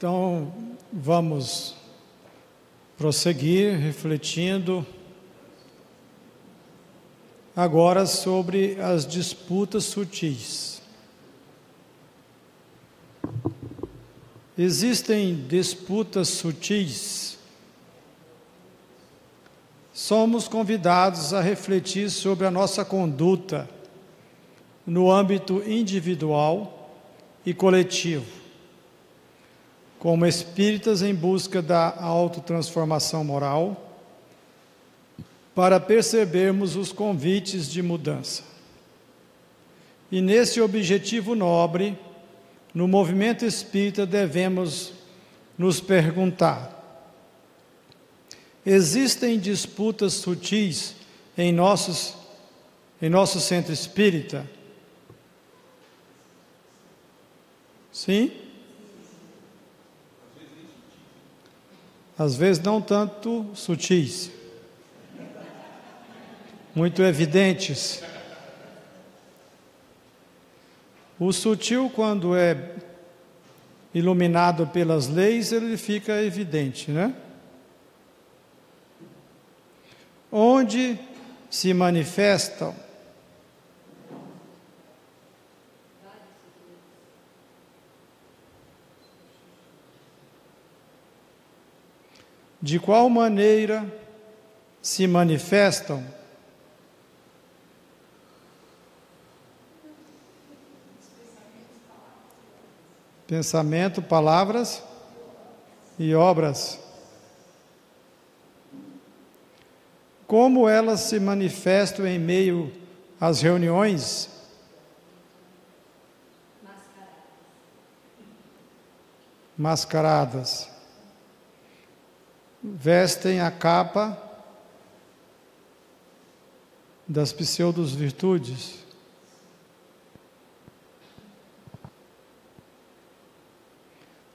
Então, vamos prosseguir refletindo agora sobre as disputas sutis. Existem disputas sutis. Somos convidados a refletir sobre a nossa conduta no âmbito individual e coletivo como espíritas em busca da autotransformação moral, para percebermos os convites de mudança. E nesse objetivo nobre, no movimento espírita devemos nos perguntar: existem disputas sutis em nossos em nosso centro espírita? Sim? Às vezes não tanto sutis, muito evidentes. O sutil, quando é iluminado pelas leis, ele fica evidente, né? Onde se manifestam de qual maneira se manifestam pensamento, palavras e obras. Como elas se manifestam em meio às reuniões? Mascaradas vestem a capa das pseudos virtudes.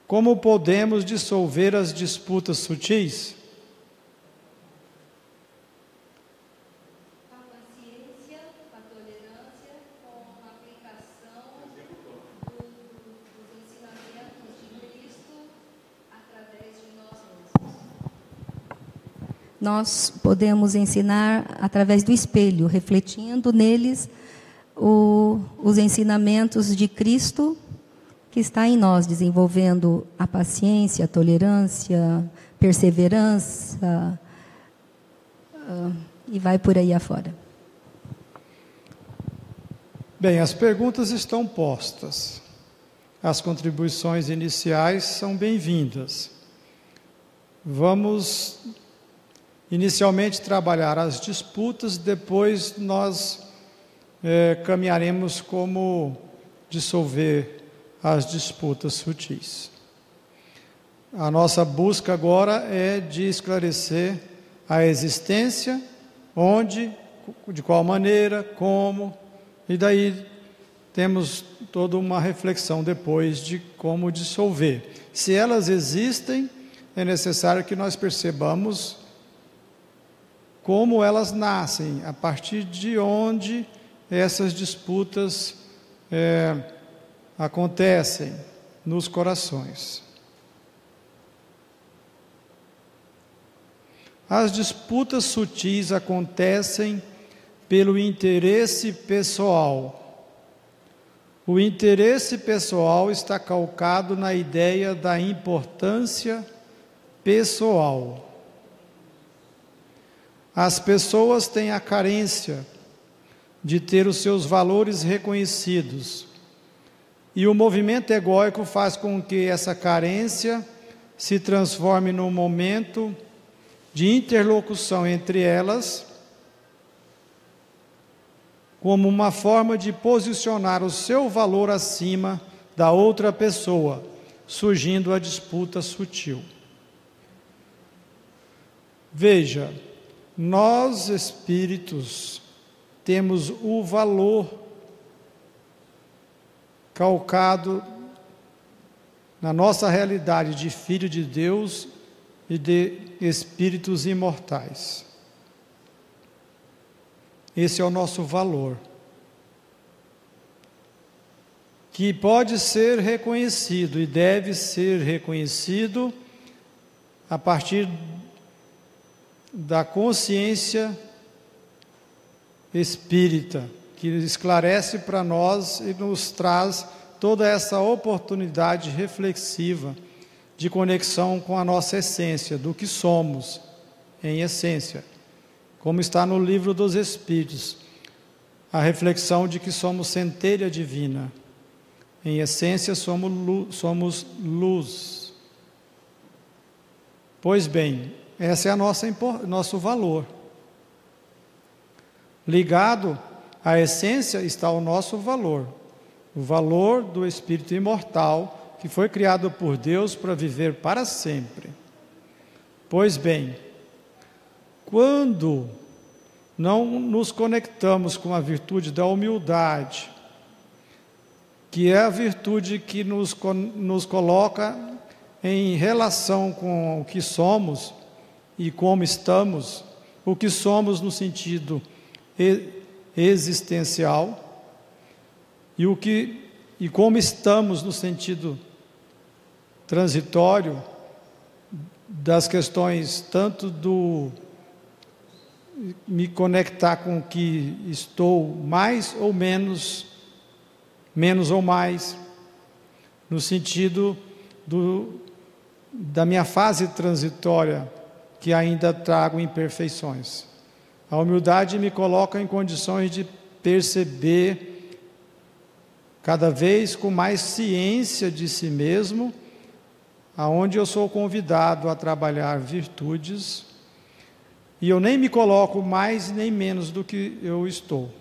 Como podemos dissolver as disputas sutis? Nós podemos ensinar através do espelho, refletindo neles o, os ensinamentos de Cristo que está em nós, desenvolvendo a paciência, a tolerância, perseverança, uh, e vai por aí afora. Bem, as perguntas estão postas. As contribuições iniciais são bem-vindas. Vamos inicialmente trabalhar as disputas, depois nós é, caminharemos como dissolver as disputas sutis. A nossa busca agora é de esclarecer a existência, onde, de qual maneira, como, e daí temos toda uma reflexão depois de como dissolver. Se elas existem, é necessário que nós percebamos como elas nascem, a partir de onde essas disputas é, acontecem nos corações. As disputas sutis acontecem pelo interesse pessoal. O interesse pessoal está calcado na ideia da importância pessoal. As pessoas têm a carência de ter os seus valores reconhecidos. E o movimento egóico faz com que essa carência se transforme num momento de interlocução entre elas, como uma forma de posicionar o seu valor acima da outra pessoa, surgindo a disputa sutil. Veja, nós espíritos temos o valor calcado na nossa realidade de filho de Deus e de espíritos imortais. Esse é o nosso valor. que pode ser reconhecido e deve ser reconhecido a partir da consciência espírita, que esclarece para nós e nos traz toda essa oportunidade reflexiva de conexão com a nossa essência, do que somos em essência, como está no livro dos Espíritos, a reflexão de que somos centelha divina. Em essência, somos luz. Somos luz. Pois bem, esse é a nossa, nosso valor. Ligado à essência está o nosso valor, o valor do espírito imortal que foi criado por Deus para viver para sempre. Pois bem, quando não nos conectamos com a virtude da humildade, que é a virtude que nos, nos coloca em relação com o que somos e como estamos, o que somos no sentido existencial e o que e como estamos no sentido transitório das questões tanto do me conectar com o que estou mais ou menos, menos ou mais, no sentido do, da minha fase transitória, que ainda trago imperfeições. A humildade me coloca em condições de perceber cada vez com mais ciência de si mesmo, aonde eu sou convidado a trabalhar virtudes e eu nem me coloco mais nem menos do que eu estou.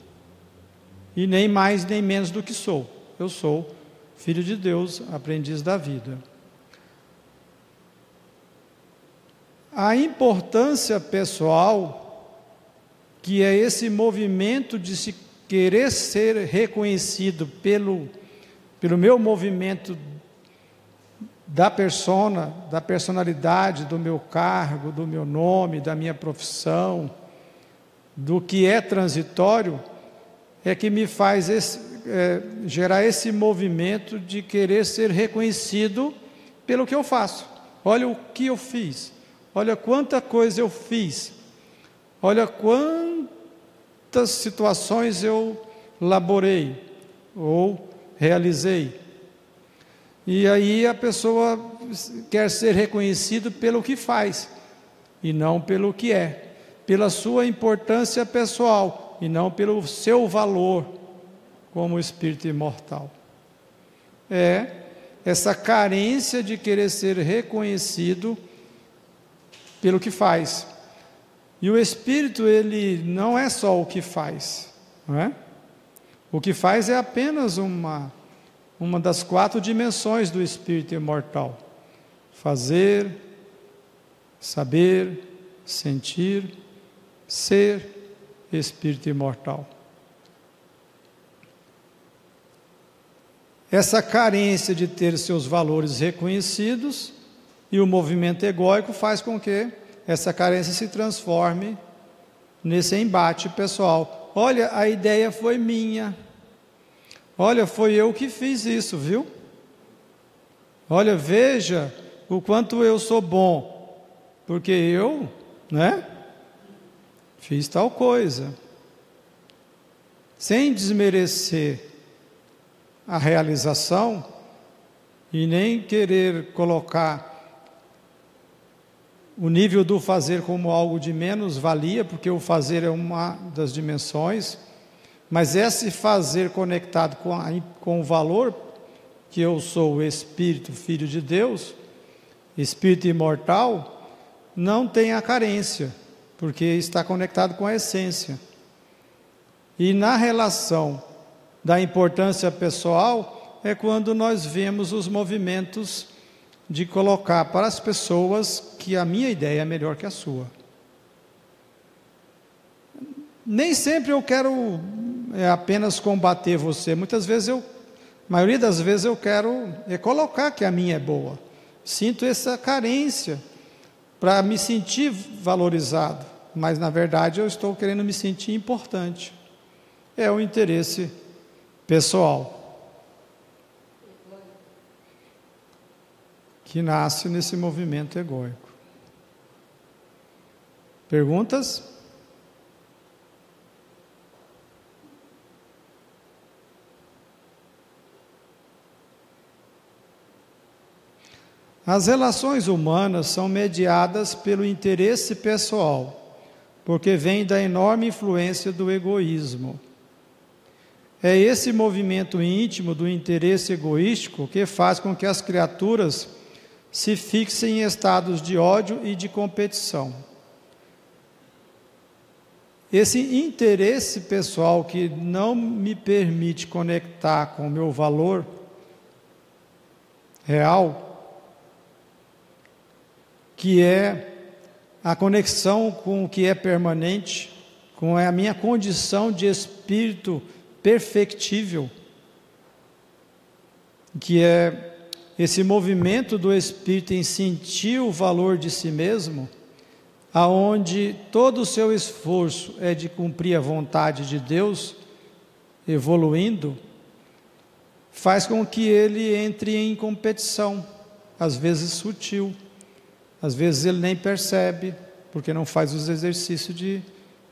E nem mais nem menos do que sou. Eu sou filho de Deus, aprendiz da vida. A importância pessoal, que é esse movimento de se querer ser reconhecido pelo, pelo meu movimento da persona, da personalidade, do meu cargo, do meu nome, da minha profissão, do que é transitório, é que me faz esse, é, gerar esse movimento de querer ser reconhecido pelo que eu faço. Olha o que eu fiz, olha quanta coisa eu fiz, olha quantas situações eu laborei ou realizei. E aí a pessoa quer ser reconhecido pelo que faz e não pelo que é, pela sua importância pessoal e não pelo seu valor como espírito imortal. É essa carência de querer ser reconhecido pelo que faz. E o espírito ele não é só o que faz, não é? O que faz é apenas uma uma das quatro dimensões do espírito imortal: fazer, saber, sentir, ser espírito imortal. Essa carência de ter seus valores reconhecidos e o movimento egóico faz com que essa carência se transforme nesse embate pessoal. Olha, a ideia foi minha, Olha, foi eu que fiz isso, viu? Olha, veja o quanto eu sou bom, porque eu, né? Fiz tal coisa. Sem desmerecer a realização e nem querer colocar o nível do fazer como algo de menos valia, porque o fazer é uma das dimensões mas esse fazer conectado com, a, com o valor que eu sou o Espírito, Filho de Deus, Espírito imortal, não tem a carência, porque está conectado com a essência. E na relação da importância pessoal é quando nós vemos os movimentos de colocar para as pessoas que a minha ideia é melhor que a sua. Nem sempre eu quero é, apenas combater você, muitas vezes eu, maioria das vezes eu quero é colocar que a minha é boa. Sinto essa carência para me sentir valorizado, mas na verdade eu estou querendo me sentir importante. É o interesse pessoal. Que nasce nesse movimento egóico. Perguntas? As relações humanas são mediadas pelo interesse pessoal, porque vem da enorme influência do egoísmo. É esse movimento íntimo do interesse egoístico que faz com que as criaturas se fixem em estados de ódio e de competição. Esse interesse pessoal que não me permite conectar com o meu valor real, que é a conexão com o que é permanente, com a minha condição de espírito perfectível, que é esse movimento do espírito em sentir o valor de si mesmo, aonde todo o seu esforço é de cumprir a vontade de Deus, evoluindo, faz com que ele entre em competição, às vezes sutil, às vezes ele nem percebe, porque não faz os exercícios de,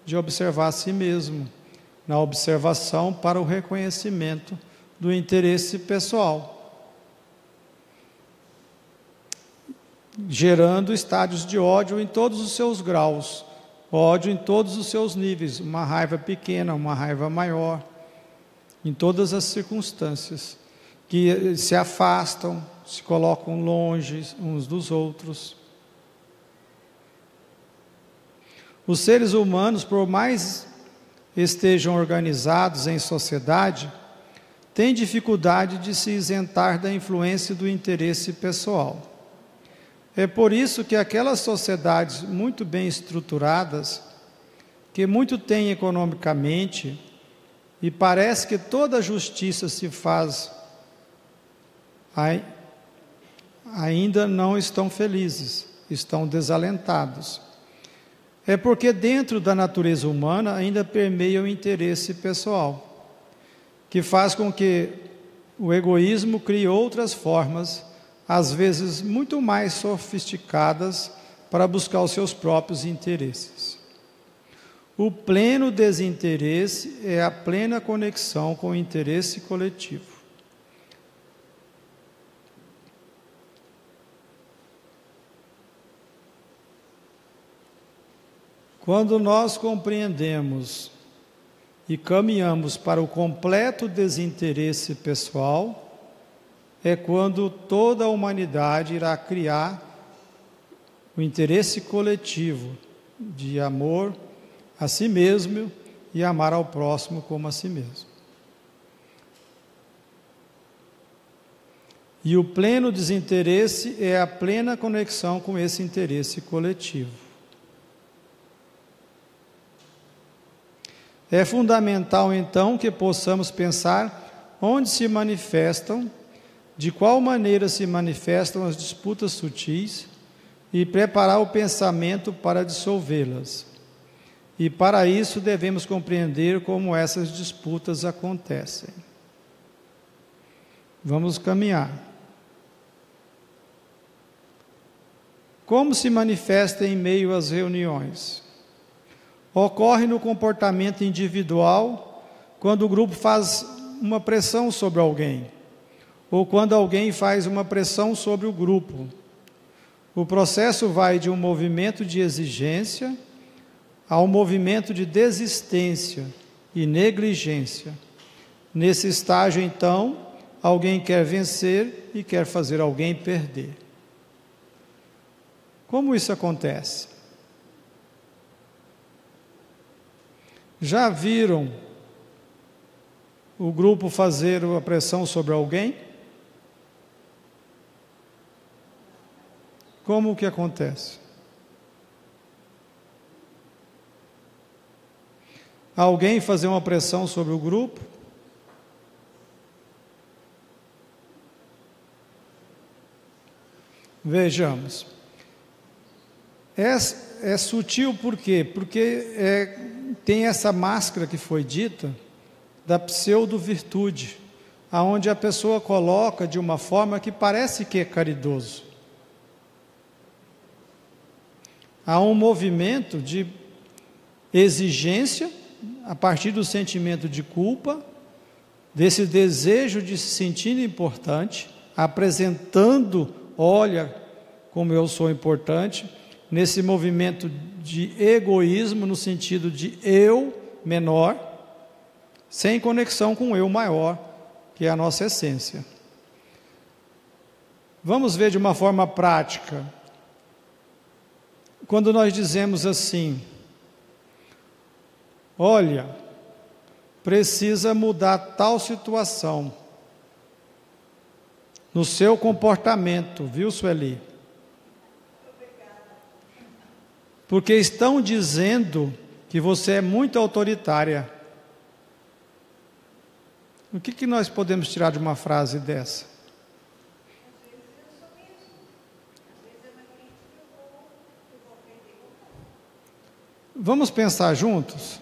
de observar a si mesmo na observação para o reconhecimento do interesse pessoal, gerando estádios de ódio em todos os seus graus, ódio em todos os seus níveis, uma raiva pequena, uma raiva maior, em todas as circunstâncias, que se afastam, se colocam longe uns dos outros. Os seres humanos, por mais estejam organizados em sociedade, têm dificuldade de se isentar da influência do interesse pessoal. É por isso que aquelas sociedades muito bem estruturadas, que muito têm economicamente, e parece que toda justiça se faz, ainda não estão felizes, estão desalentados. É porque dentro da natureza humana ainda permeia o interesse pessoal, que faz com que o egoísmo crie outras formas, às vezes muito mais sofisticadas, para buscar os seus próprios interesses. O pleno desinteresse é a plena conexão com o interesse coletivo. Quando nós compreendemos e caminhamos para o completo desinteresse pessoal, é quando toda a humanidade irá criar o interesse coletivo de amor a si mesmo e amar ao próximo como a si mesmo. E o pleno desinteresse é a plena conexão com esse interesse coletivo. É fundamental, então, que possamos pensar onde se manifestam, de qual maneira se manifestam as disputas sutis e preparar o pensamento para dissolvê-las. E para isso devemos compreender como essas disputas acontecem. Vamos caminhar. Como se manifesta em meio às reuniões? Ocorre no comportamento individual quando o grupo faz uma pressão sobre alguém, ou quando alguém faz uma pressão sobre o grupo. O processo vai de um movimento de exigência ao movimento de desistência e negligência. Nesse estágio, então, alguém quer vencer e quer fazer alguém perder. Como isso acontece? Já viram o grupo fazer uma pressão sobre alguém? Como que acontece? Alguém fazer uma pressão sobre o grupo? Vejamos. É, é sutil por quê? Porque é tem essa máscara que foi dita da pseudo-virtude, aonde a pessoa coloca de uma forma que parece que é caridoso, há um movimento de exigência a partir do sentimento de culpa, desse desejo de se sentir importante, apresentando, olha como eu sou importante, nesse movimento de egoísmo no sentido de eu menor, sem conexão com o eu maior, que é a nossa essência. Vamos ver de uma forma prática. Quando nós dizemos assim, olha, precisa mudar tal situação no seu comportamento, viu, Sueli? Porque estão dizendo que você é muito autoritária. O que, que nós podemos tirar de uma frase dessa? Vamos pensar juntos?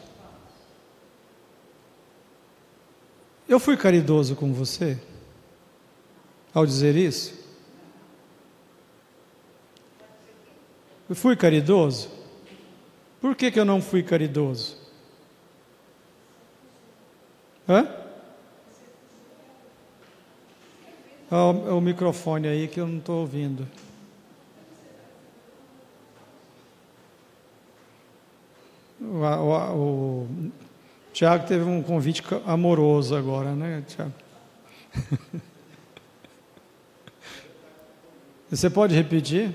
Eu fui caridoso com você ao dizer isso? Eu fui caridoso? Por que, que eu não fui caridoso? Hã? O microfone aí que eu não estou ouvindo. O, o, o Tiago teve um convite amoroso agora, né, Tiago? Você pode repetir?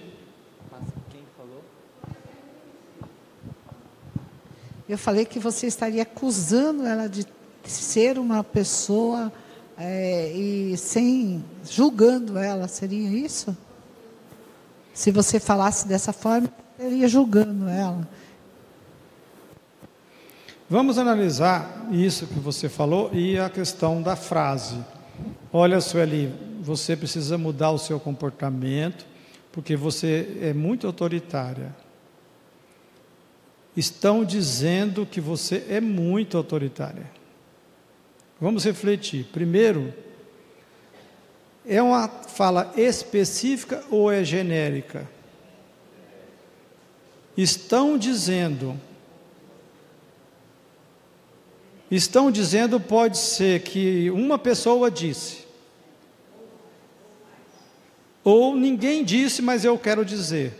Eu falei que você estaria acusando ela de ser uma pessoa é, e sem julgando ela, seria isso? Se você falasse dessa forma, estaria julgando ela. Vamos analisar isso que você falou e a questão da frase. Olha, Sueli, você precisa mudar o seu comportamento, porque você é muito autoritária. Estão dizendo que você é muito autoritária. Vamos refletir. Primeiro, é uma fala específica ou é genérica? Estão dizendo Estão dizendo pode ser que uma pessoa disse, ou ninguém disse, mas eu quero dizer.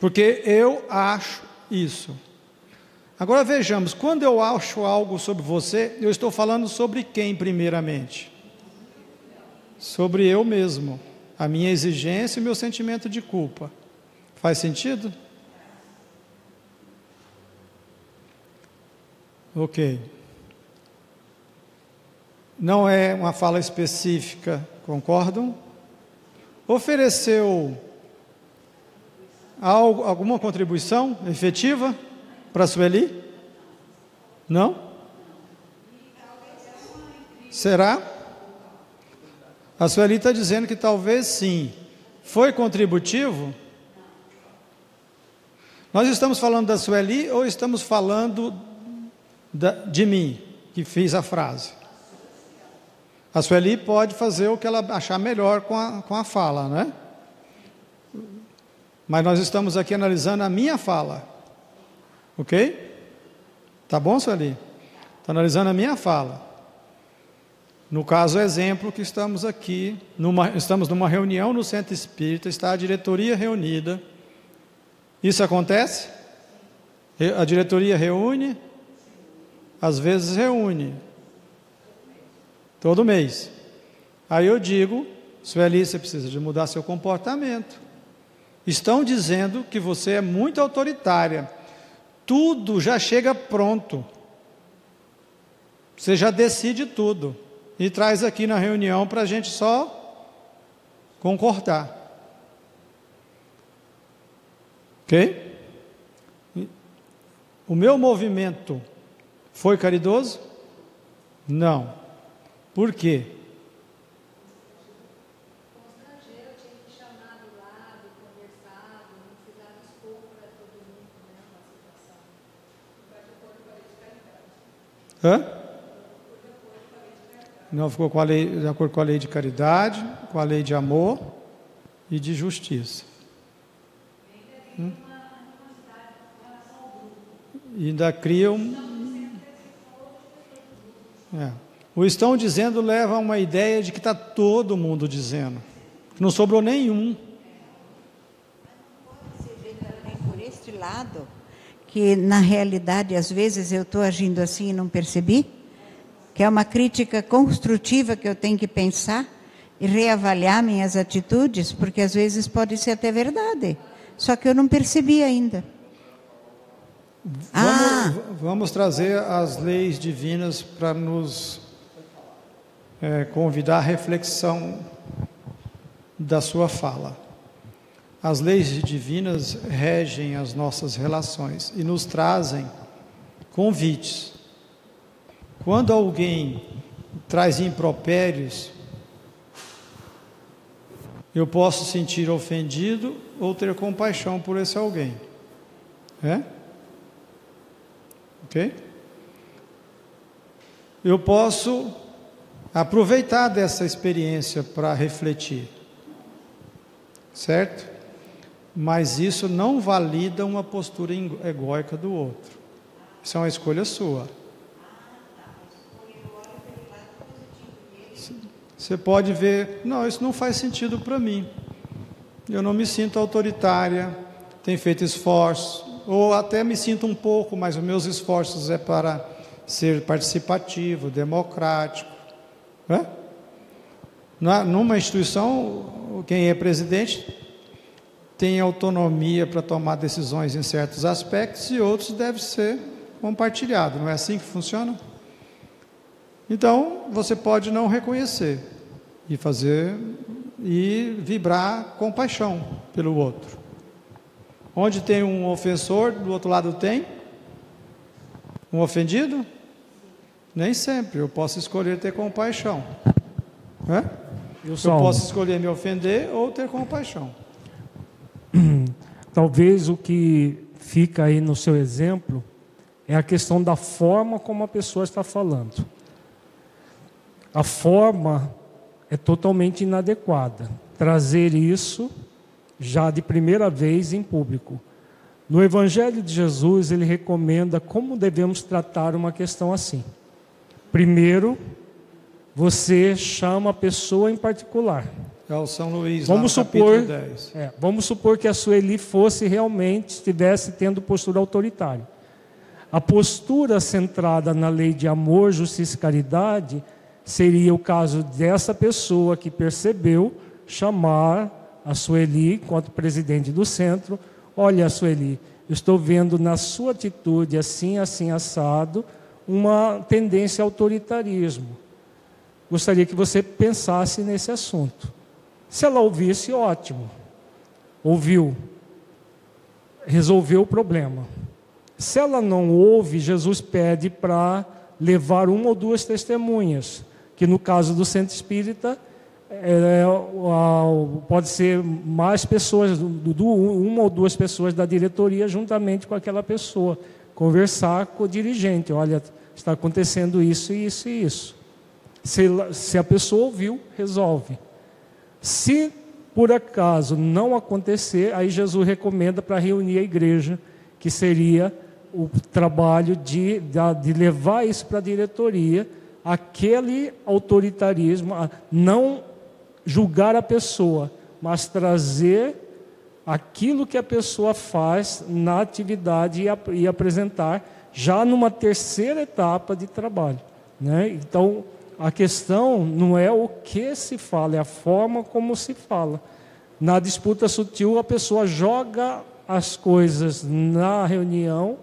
Porque eu acho isso. Agora vejamos, quando eu acho algo sobre você, eu estou falando sobre quem, primeiramente? Sobre eu mesmo, a minha exigência e meu sentimento de culpa. Faz sentido? Ok. Não é uma fala específica, concordam? Ofereceu algo, alguma contribuição efetiva para a Sueli? Não? Será? A Sueli está dizendo que talvez sim. Foi contributivo? Nós estamos falando da Sueli ou estamos falando de mim, que fiz a frase. A Sueli pode fazer o que ela achar melhor com a, com a fala, né? Mas nós estamos aqui analisando a minha fala. Ok? Tá bom, Sueli? Está analisando a minha fala. No caso, exemplo que estamos aqui, numa, estamos numa reunião no Centro Espírita, está a diretoria reunida. Isso acontece? A diretoria reúne, às vezes reúne. Todo mês. Aí eu digo, Sueli, você precisa de mudar seu comportamento. Estão dizendo que você é muito autoritária. Tudo já chega pronto. Você já decide tudo. E traz aqui na reunião para a gente só concordar. Ok? O meu movimento foi caridoso? Não. Por quê? Hã? Não ficou com a lei, de acordo com a lei de caridade, com a lei de amor e de justiça. Hum? E ainda criam. É. O estão dizendo leva a uma ideia de que está todo mundo dizendo. Não sobrou nenhum. Por este lado que na realidade às vezes eu estou agindo assim e não percebi, que é uma crítica construtiva que eu tenho que pensar e reavaliar minhas atitudes, porque às vezes pode ser até verdade, só que eu não percebi ainda. Vamos, ah. vamos trazer as leis divinas para nos é, convidar à reflexão da sua fala. As leis divinas regem as nossas relações e nos trazem convites. Quando alguém traz impropérios, eu posso sentir ofendido ou ter compaixão por esse alguém. É? Ok? Eu posso aproveitar dessa experiência para refletir. Certo? Mas isso não valida uma postura egóica do outro. Isso é uma escolha sua. Você pode ver, não, isso não faz sentido para mim. Eu não me sinto autoritária, tenho feito esforços, ou até me sinto um pouco, mas os meus esforços é para ser participativo, democrático. Né? Numa instituição, quem é presidente tem autonomia para tomar decisões em certos aspectos e outros deve ser compartilhado. Não é assim que funciona? Então, você pode não reconhecer e fazer e vibrar compaixão pelo outro. Onde tem um ofensor, do outro lado tem um ofendido? Nem sempre. Eu posso escolher ter compaixão. É? Eu posso escolher me ofender ou ter compaixão. Talvez o que fica aí no seu exemplo é a questão da forma como a pessoa está falando. A forma é totalmente inadequada. Trazer isso já de primeira vez em público. No Evangelho de Jesus, ele recomenda como devemos tratar uma questão assim. Primeiro, você chama a pessoa em particular. É o São Luís, vamos supor, é, vamos supor que a Sueli fosse realmente, estivesse tendo postura autoritária. A postura centrada na lei de amor, justiça e caridade seria o caso dessa pessoa que percebeu chamar a Sueli, enquanto presidente do centro, olha Sueli, estou vendo na sua atitude assim, assim, assado, uma tendência ao autoritarismo. Gostaria que você pensasse nesse assunto. Se ela ouvisse, ótimo. Ouviu. Resolveu o problema. Se ela não ouve, Jesus pede para levar uma ou duas testemunhas que no caso do centro espírita é, pode ser mais pessoas, uma ou duas pessoas da diretoria juntamente com aquela pessoa, conversar com o dirigente, olha, está acontecendo isso, isso e isso. Se, se a pessoa ouviu, resolve. Se por acaso não acontecer, aí Jesus recomenda para reunir a igreja, que seria o trabalho de, de levar isso para a diretoria, aquele autoritarismo, não julgar a pessoa, mas trazer aquilo que a pessoa faz na atividade e, e apresentar já numa terceira etapa de trabalho. Né? Então, a questão não é o que se fala, é a forma como se fala. Na disputa sutil, a pessoa joga as coisas na reunião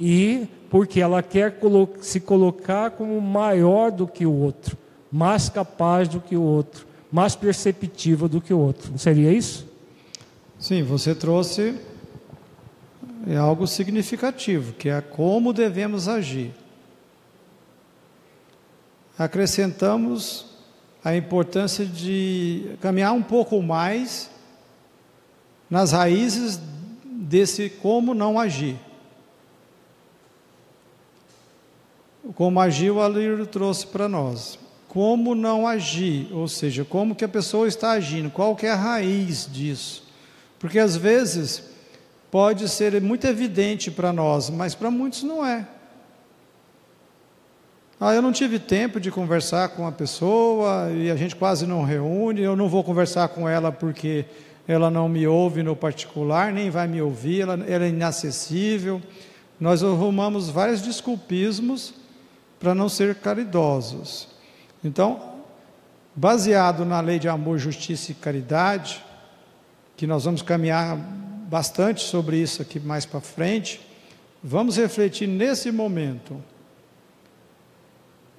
e porque ela quer se colocar como maior do que o outro, mais capaz do que o outro, mais perceptiva do que o outro. Não seria isso? Sim, você trouxe é algo significativo, que é como devemos agir. Acrescentamos a importância de caminhar um pouco mais nas raízes desse como não agir. Como agiu, a Lírio trouxe para nós. Como não agir, ou seja, como que a pessoa está agindo, qual que é a raiz disso. Porque às vezes pode ser muito evidente para nós, mas para muitos não é. Ah, eu não tive tempo de conversar com a pessoa e a gente quase não reúne, eu não vou conversar com ela porque ela não me ouve no particular, nem vai me ouvir, ela, ela é inacessível. Nós arrumamos vários desculpismos para não ser caridosos. Então, baseado na lei de amor, justiça e caridade, que nós vamos caminhar bastante sobre isso aqui mais para frente, vamos refletir nesse momento.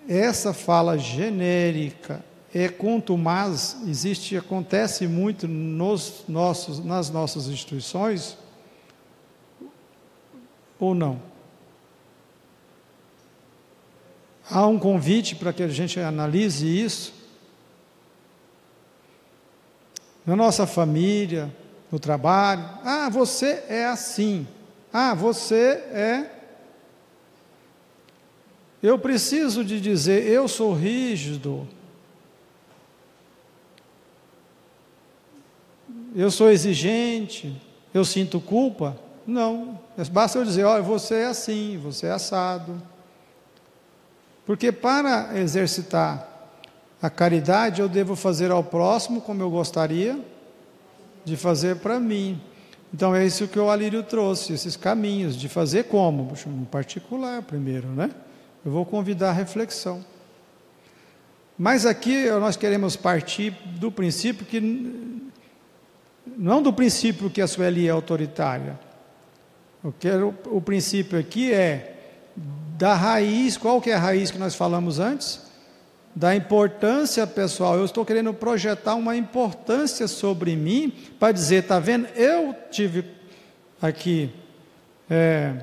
Essa fala genérica é contumaz, existe, acontece muito nos nossos, nas nossas instituições, ou não? Há um convite para que a gente analise isso. Na nossa família, no trabalho. Ah, você é assim. Ah, você é. Eu preciso de dizer, eu sou rígido. Eu sou exigente. Eu sinto culpa. Não. Basta eu dizer, olha, você é assim, você é assado. Porque para exercitar a caridade, eu devo fazer ao próximo como eu gostaria de fazer para mim. Então é isso que o Alírio trouxe, esses caminhos de fazer como, em particular primeiro, né? Eu vou convidar a reflexão. Mas aqui nós queremos partir do princípio que não do princípio que a Sueli é autoritária. Eu quero o princípio aqui é da raiz, qual que é a raiz que nós falamos antes? Da importância pessoal. Eu estou querendo projetar uma importância sobre mim para dizer, tá vendo? Eu tive aqui é,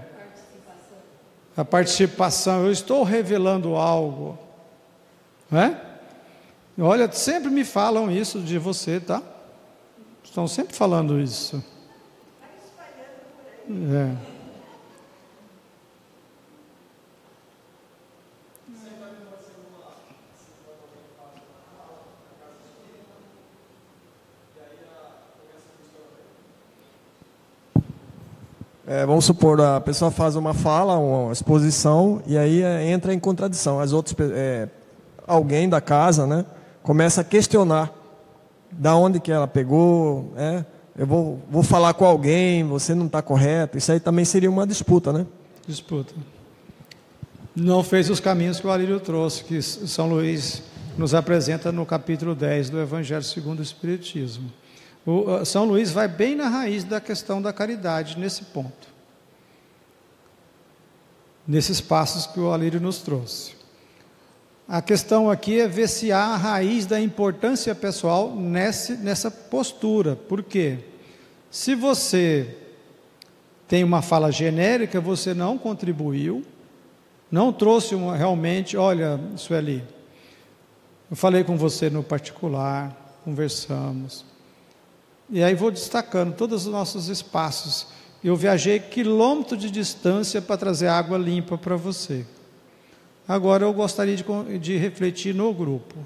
a participação. Eu estou revelando algo, né? Olha, sempre me falam isso de você, tá? Estão sempre falando isso. É. É, vamos supor, a pessoa faz uma fala, uma exposição, e aí é, entra em contradição. As outras, é, alguém da casa né, começa a questionar da onde que ela pegou, é, eu vou, vou falar com alguém, você não está correto. Isso aí também seria uma disputa, né? Disputa. Não fez os caminhos que o Alírio trouxe, que São Luís nos apresenta no capítulo 10 do Evangelho segundo o Espiritismo. O, São Luís vai bem na raiz da questão da caridade nesse ponto. Nesses passos que o Alírio nos trouxe. A questão aqui é ver se há a raiz da importância pessoal nesse, nessa postura. Por quê? Se você tem uma fala genérica, você não contribuiu, não trouxe uma, realmente, olha, Sueli, eu falei com você no particular, conversamos, e aí vou destacando todos os nossos espaços. Eu viajei quilômetro de distância para trazer água limpa para você. Agora eu gostaria de, de refletir no grupo.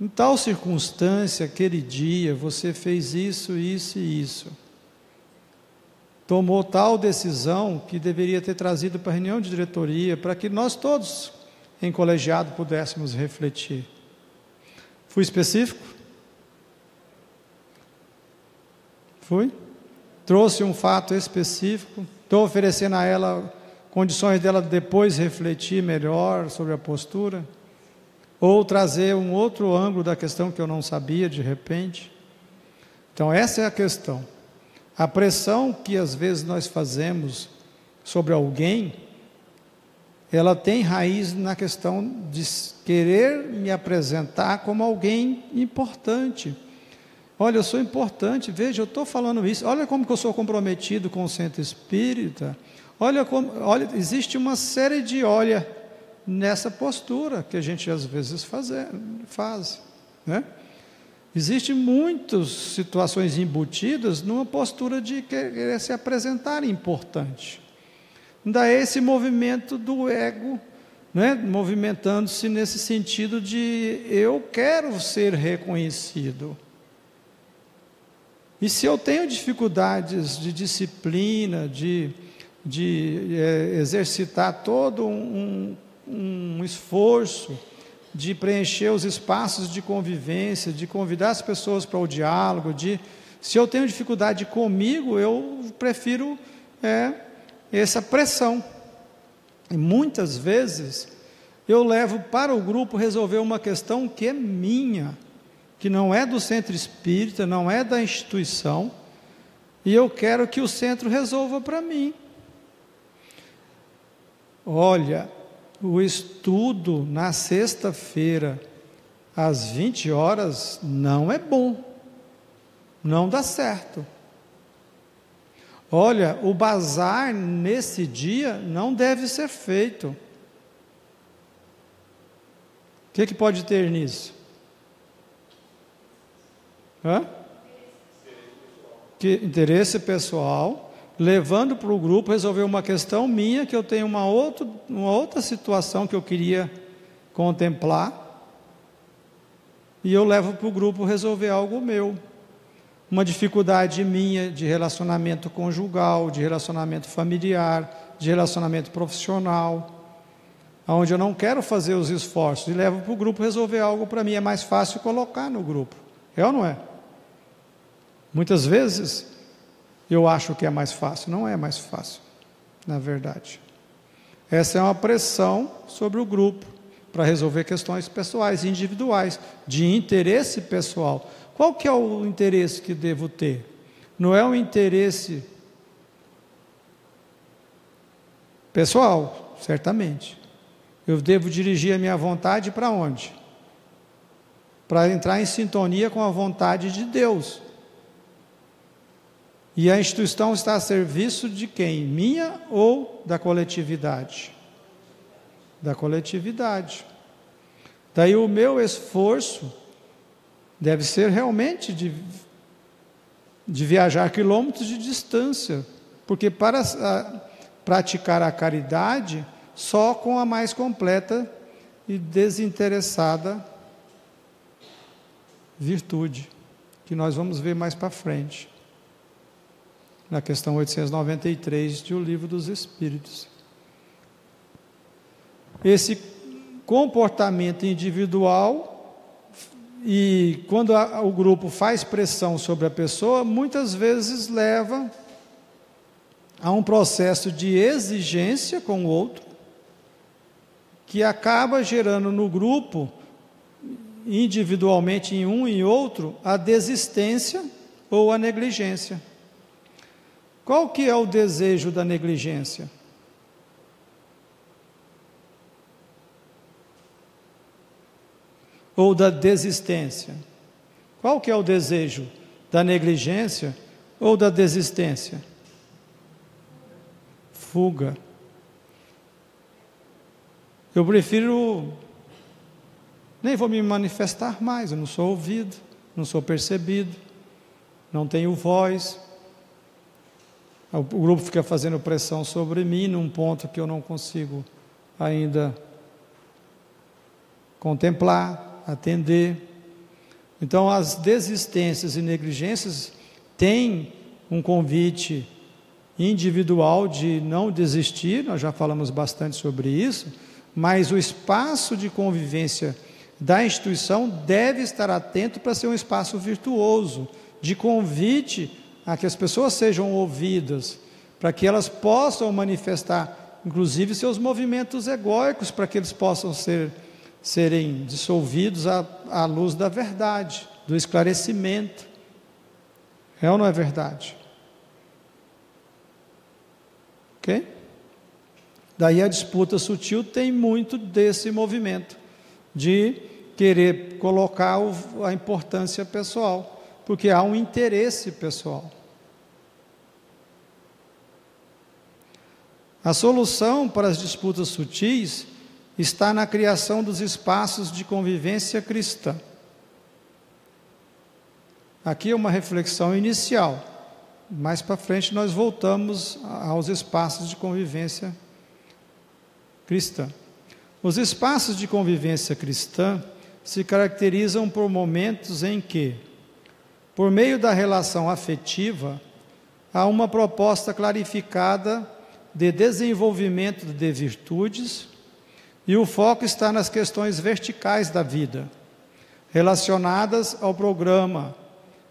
Em tal circunstância, aquele dia, você fez isso, isso e isso. Tomou tal decisão que deveria ter trazido para a reunião de diretoria, para que nós todos, em colegiado, pudéssemos refletir. Fui específico? Fui. Trouxe um fato específico. Estou oferecendo a ela condições dela depois refletir melhor sobre a postura. Ou trazer um outro ângulo da questão que eu não sabia de repente. Então, essa é a questão. A pressão que às vezes nós fazemos sobre alguém, ela tem raiz na questão de querer me apresentar como alguém importante. Olha, eu sou importante, veja, eu estou falando isso. Olha como que eu sou comprometido com o centro espírita. Olha como, olha, existe uma série de olha nessa postura que a gente às vezes faz, faz né? Existem muitas situações embutidas numa postura de querer se apresentar importante. Daí esse movimento do ego, né, movimentando-se nesse sentido de eu quero ser reconhecido. E se eu tenho dificuldades de disciplina, de, de é, exercitar todo um, um esforço, de preencher os espaços de convivência, de convidar as pessoas para o diálogo, de se eu tenho dificuldade comigo, eu prefiro é, essa pressão. E muitas vezes eu levo para o grupo resolver uma questão que é minha, que não é do centro espírita, não é da instituição, e eu quero que o centro resolva para mim. Olha, o estudo na sexta-feira, às 20 horas, não é bom, não dá certo. Olha, o bazar nesse dia não deve ser feito. O que, que pode ter nisso? Hã? Que interesse pessoal, levando para o grupo resolver uma questão minha, que eu tenho uma outra, uma outra situação que eu queria contemplar, e eu levo para o grupo resolver algo meu uma dificuldade minha de relacionamento conjugal, de relacionamento familiar, de relacionamento profissional, onde eu não quero fazer os esforços e levo para o grupo resolver algo para mim, é mais fácil colocar no grupo. É ou não é? Muitas vezes eu acho que é mais fácil, não é mais fácil, na verdade. Essa é uma pressão sobre o grupo para resolver questões pessoais, individuais, de interesse pessoal. Qual que é o interesse que devo ter? Não é um interesse pessoal, certamente. Eu devo dirigir a minha vontade para onde? Para entrar em sintonia com a vontade de Deus. E a instituição está a serviço de quem? Minha ou da coletividade? Da coletividade. Daí o meu esforço deve ser realmente de, de viajar quilômetros de distância, porque para a, praticar a caridade, só com a mais completa e desinteressada virtude, que nós vamos ver mais para frente, na questão 893 de O Livro dos Espíritos. Esse comportamento individual e quando a, o grupo faz pressão sobre a pessoa, muitas vezes leva a um processo de exigência com o outro, que acaba gerando no grupo, individualmente em um e outro, a desistência ou a negligência. Qual que é o desejo da negligência? ou da desistência? Qual que é o desejo? Da negligência ou da desistência? Fuga. Eu prefiro nem vou me manifestar mais, eu não sou ouvido, não sou percebido, não tenho voz. O grupo fica fazendo pressão sobre mim num ponto que eu não consigo ainda contemplar atender. Então, as desistências e negligências têm um convite individual de não desistir, nós já falamos bastante sobre isso, mas o espaço de convivência da instituição deve estar atento para ser um espaço virtuoso, de convite a que as pessoas sejam ouvidas, para que elas possam manifestar, inclusive, seus movimentos egóicos, para que eles possam ser serem dissolvidos à, à luz da verdade, do esclarecimento. É ou não é verdade? Ok? Daí a disputa sutil tem muito desse movimento, de querer colocar a importância pessoal, porque há um interesse pessoal. A solução para as disputas sutis está na criação dos espaços de convivência cristã. Aqui é uma reflexão inicial. Mais para frente nós voltamos aos espaços de convivência cristã. Os espaços de convivência cristã se caracterizam por momentos em que, por meio da relação afetiva, há uma proposta clarificada de desenvolvimento de virtudes e o foco está nas questões verticais da vida, relacionadas ao programa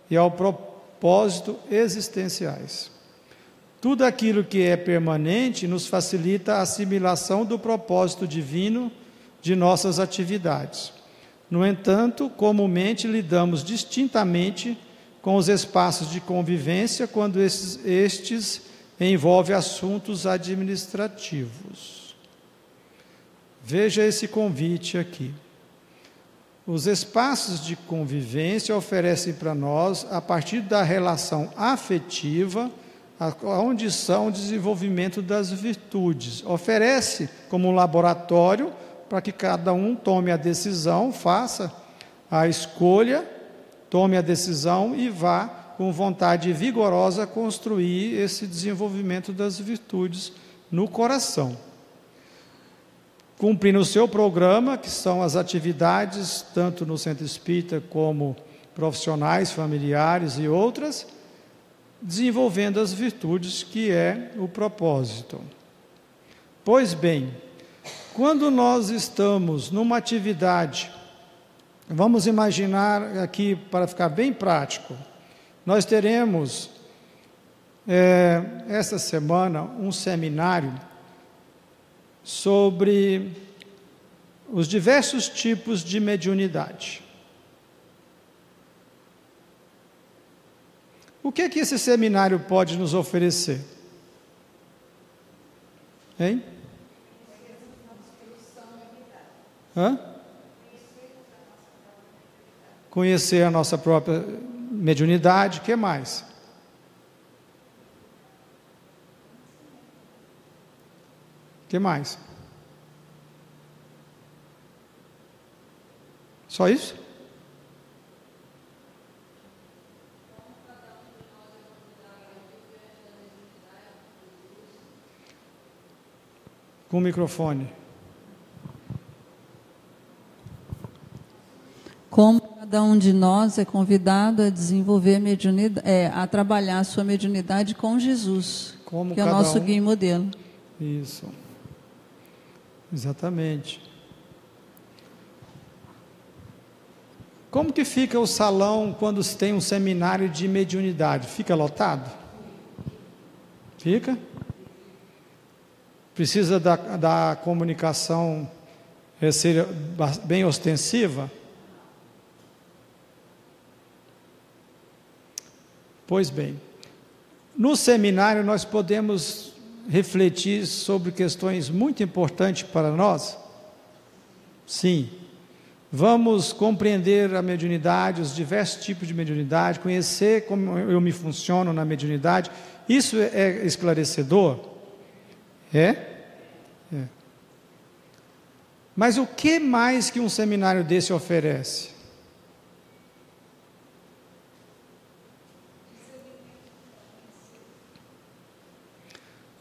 e ao propósito existenciais. Tudo aquilo que é permanente nos facilita a assimilação do propósito divino de nossas atividades. No entanto, comumente lidamos distintamente com os espaços de convivência quando estes, estes envolvem assuntos administrativos. Veja esse convite aqui. Os espaços de convivência oferecem para nós, a partir da relação afetiva, onde são o desenvolvimento das virtudes. Oferece como laboratório para que cada um tome a decisão, faça a escolha, tome a decisão e vá com vontade vigorosa construir esse desenvolvimento das virtudes no coração. Cumprindo o seu programa, que são as atividades, tanto no centro espírita como profissionais, familiares e outras, desenvolvendo as virtudes que é o propósito. Pois bem, quando nós estamos numa atividade, vamos imaginar aqui para ficar bem prático, nós teremos é, essa semana um seminário sobre os diversos tipos de mediunidade. O que é que esse seminário pode nos oferecer? Hein? Hã? Conhecer a nossa própria mediunidade, que mais? Que mais? Só isso? Com o microfone. Como cada um de nós é convidado a desenvolver mediunidade, é, a trabalhar a sua mediunidade com Jesus, Como que é o nosso um... guia e modelo. Isso. Exatamente. Como que fica o salão quando se tem um seminário de mediunidade? Fica lotado? Fica? Precisa da, da comunicação é, ser bem ostensiva? Pois bem, no seminário nós podemos refletir sobre questões muito importantes para nós? Sim. Vamos compreender a mediunidade, os diversos tipos de mediunidade, conhecer como eu me funciono na mediunidade. Isso é esclarecedor? É? é? Mas o que mais que um seminário desse oferece?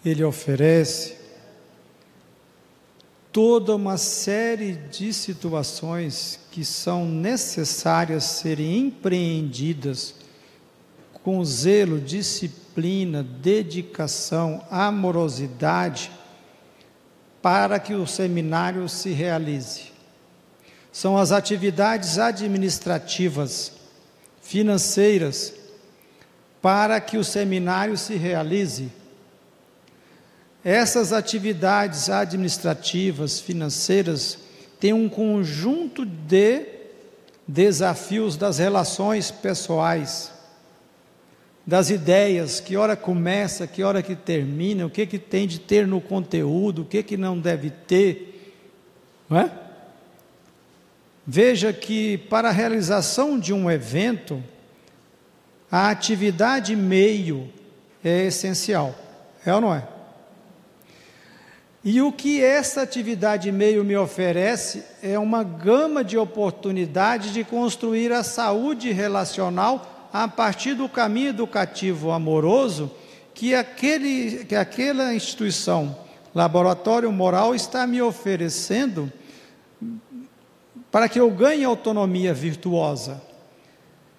Ele oferece toda uma série de situações que são necessárias serem empreendidas com zelo, disciplina, dedicação, amorosidade, para que o seminário se realize. São as atividades administrativas, financeiras, para que o seminário se realize essas atividades administrativas, financeiras, têm um conjunto de desafios das relações pessoais, das ideias, que hora começa, que hora que termina, o que, que tem de ter no conteúdo, o que, que não deve ter. Não é? Veja que para a realização de um evento, a atividade meio é essencial. É ou não é? E o que essa atividade meio me oferece é uma gama de oportunidades de construir a saúde relacional a partir do caminho educativo amoroso que, aquele, que aquela instituição laboratório moral está me oferecendo para que eu ganhe autonomia virtuosa.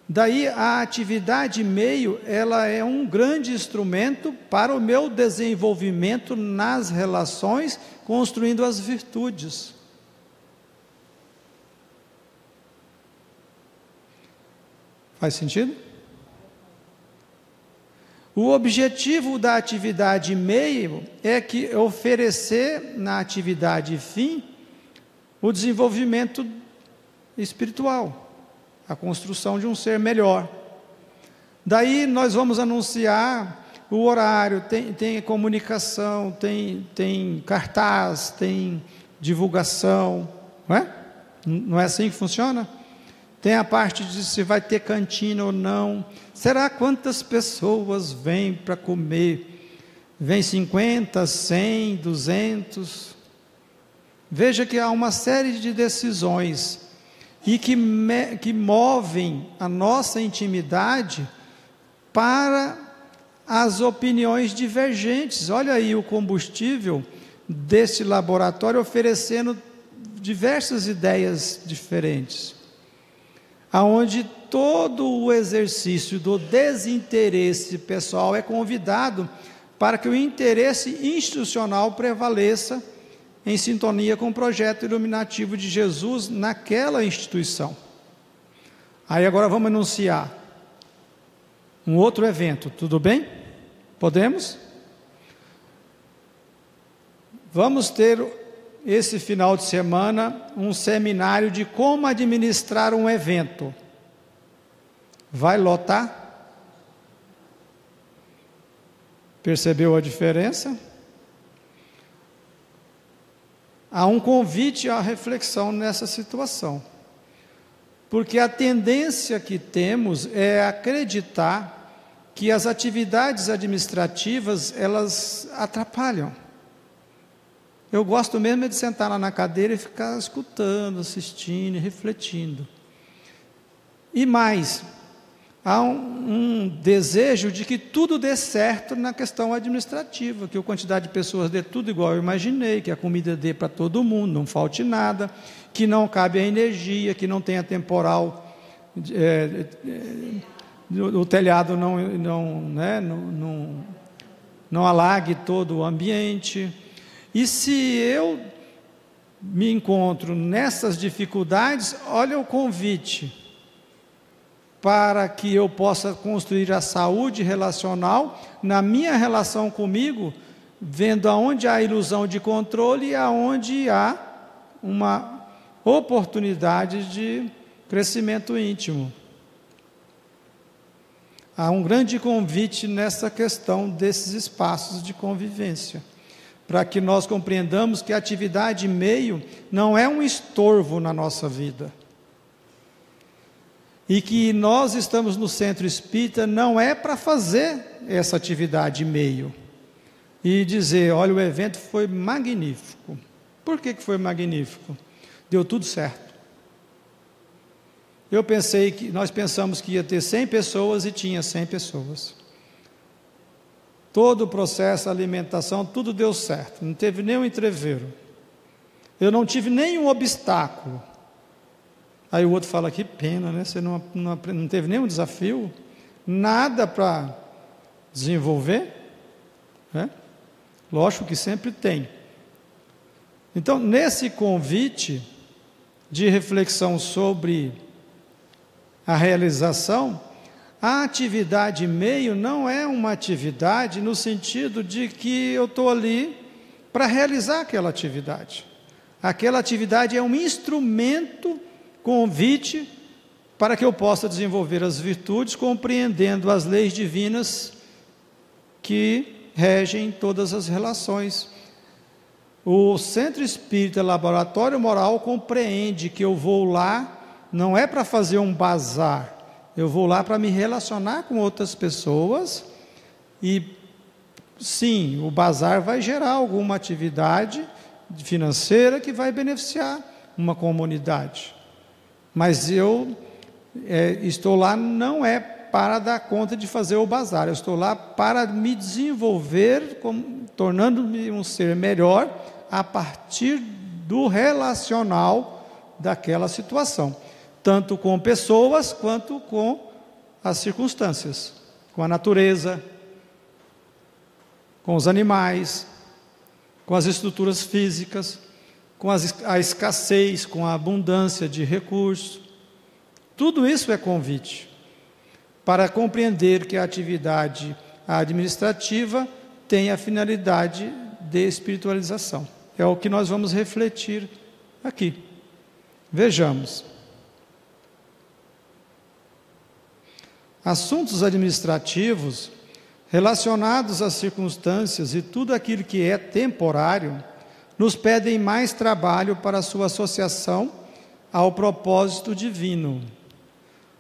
Daí a atividade meio, ela é um grande instrumento para o meu desenvolvimento nas relações, construindo as virtudes. Faz sentido? O objetivo da atividade meio é que oferecer na atividade fim o desenvolvimento espiritual, a construção de um ser melhor. Daí nós vamos anunciar o horário, tem, tem comunicação, tem, tem cartaz, tem divulgação, não é? Não é assim que funciona? Tem a parte de se vai ter cantina ou não. Será quantas pessoas vêm para comer? Vem 50, 100, 200? Veja que há uma série de decisões e que, me, que movem a nossa intimidade para as opiniões divergentes. Olha aí o combustível desse laboratório oferecendo diversas ideias diferentes. Aonde todo o exercício do desinteresse pessoal é convidado para que o interesse institucional prevaleça em sintonia com o projeto iluminativo de Jesus naquela instituição. Aí agora vamos anunciar um outro evento, tudo bem? Podemos? Vamos ter esse final de semana um seminário de como administrar um evento. Vai lotar? Percebeu a diferença? Há um convite à reflexão nessa situação. Porque a tendência que temos é acreditar que as atividades administrativas elas atrapalham. Eu gosto mesmo de sentar lá na cadeira e ficar escutando, assistindo, refletindo. E mais, há um, um, desejo de que tudo dê certo na questão administrativa, que a quantidade de pessoas dê tudo igual eu imaginei, que a comida dê para todo mundo, não falte nada, que não cabe a energia, que não tenha temporal, é, é, o telhado não, não, né, não, não, não alague todo o ambiente. E se eu me encontro nessas dificuldades, olha o convite para que eu possa construir a saúde relacional na minha relação comigo, vendo aonde há ilusão de controle e aonde há uma oportunidade de crescimento íntimo. Há um grande convite nessa questão desses espaços de convivência, para que nós compreendamos que a atividade meio não é um estorvo na nossa vida e que nós estamos no centro espírita não é para fazer essa atividade meio e dizer, olha, o evento foi magnífico. Por que, que foi magnífico? Deu tudo certo. Eu pensei que, nós pensamos que ia ter 100 pessoas e tinha 100 pessoas. Todo o processo, alimentação, tudo deu certo, não teve nenhum entreveiro. Eu não tive nenhum obstáculo. Aí o outro fala: que pena, né? Você não, não, não teve nenhum desafio, nada para desenvolver. Né? Lógico que sempre tem. Então, nesse convite de reflexão sobre a realização, a atividade meio não é uma atividade no sentido de que eu estou ali para realizar aquela atividade. Aquela atividade é um instrumento convite para que eu possa desenvolver as virtudes, compreendendo as leis divinas que regem todas as relações. O Centro Espírita Laboratório Moral compreende que eu vou lá não é para fazer um bazar, eu vou lá para me relacionar com outras pessoas e sim, o bazar vai gerar alguma atividade financeira que vai beneficiar uma comunidade. Mas eu é, estou lá não é para dar conta de fazer o bazar, eu estou lá para me desenvolver tornando-me um ser melhor a partir do relacional daquela situação, tanto com pessoas quanto com as circunstâncias, com a natureza, com os animais, com as estruturas físicas, com a escassez, com a abundância de recursos. Tudo isso é convite para compreender que a atividade administrativa tem a finalidade de espiritualização. É o que nós vamos refletir aqui. Vejamos. Assuntos administrativos relacionados às circunstâncias e tudo aquilo que é temporário nos pedem mais trabalho para sua associação ao propósito divino.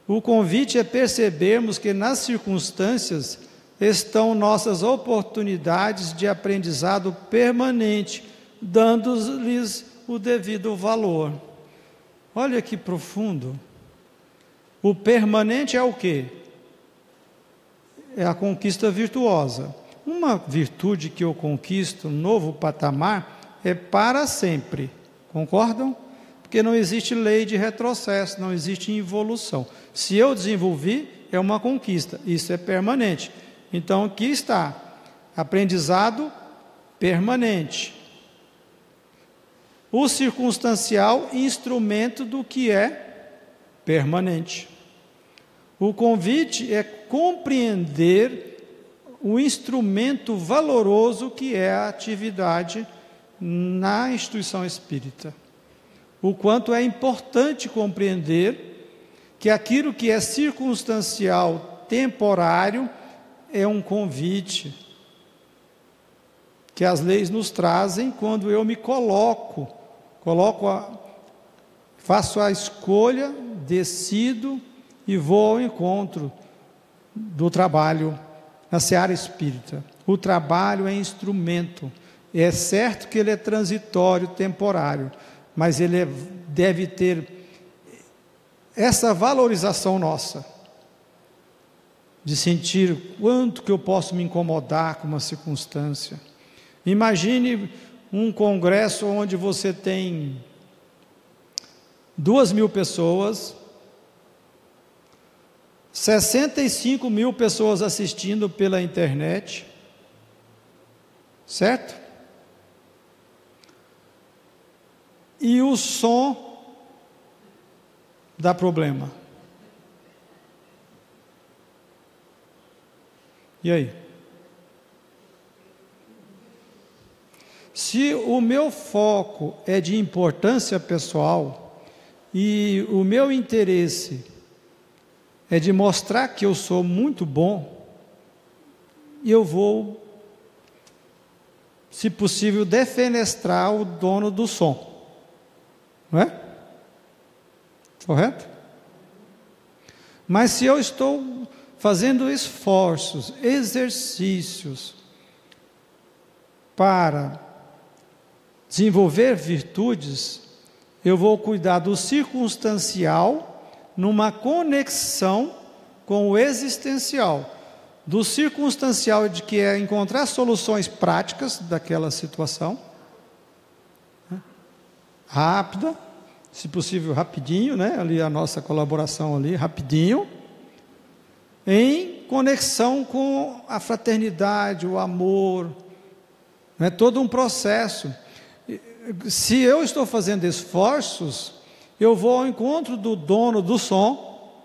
O convite é percebermos que nas circunstâncias estão nossas oportunidades de aprendizado permanente, dando-lhes o devido valor. Olha que profundo. O permanente é o quê? É a conquista virtuosa. Uma virtude que eu conquisto, um novo patamar, é para sempre. Concordam? Porque não existe lei de retrocesso, não existe evolução. Se eu desenvolvi, é uma conquista, isso é permanente. Então aqui está, aprendizado permanente. O circunstancial, instrumento do que é permanente. O convite é compreender o instrumento valoroso que é a atividade na instituição espírita. O quanto é importante compreender que aquilo que é circunstancial, temporário, é um convite que as leis nos trazem quando eu me coloco, coloco a, faço a escolha, decido e vou ao encontro do trabalho na seara espírita. O trabalho é instrumento. É certo que ele é transitório, temporário, mas ele é, deve ter essa valorização nossa de sentir quanto que eu posso me incomodar com uma circunstância. Imagine um congresso onde você tem duas mil pessoas, 65 mil pessoas assistindo pela internet, certo? E o som dá problema. E aí? Se o meu foco é de importância pessoal e o meu interesse é de mostrar que eu sou muito bom, eu vou, se possível, defenestrar o dono do som. Não é? Correto? Mas se eu estou fazendo esforços, exercícios para desenvolver virtudes, eu vou cuidar do circunstancial numa conexão com o existencial. Do circunstancial de que é encontrar soluções práticas daquela situação, né? rápida, se possível rapidinho, né? Ali a nossa colaboração ali, rapidinho em conexão com a fraternidade, o amor, é todo um processo. Se eu estou fazendo esforços, eu vou ao encontro do dono do som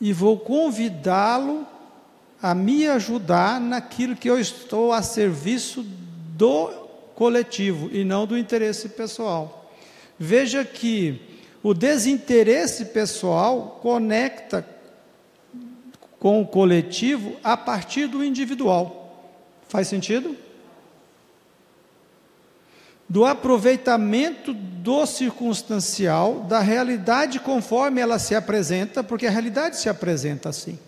e vou convidá-lo a me ajudar naquilo que eu estou a serviço do coletivo e não do interesse pessoal. Veja que o desinteresse pessoal conecta com o coletivo a partir do individual. Faz sentido? Do aproveitamento do circunstancial, da realidade conforme ela se apresenta, porque a realidade se apresenta assim.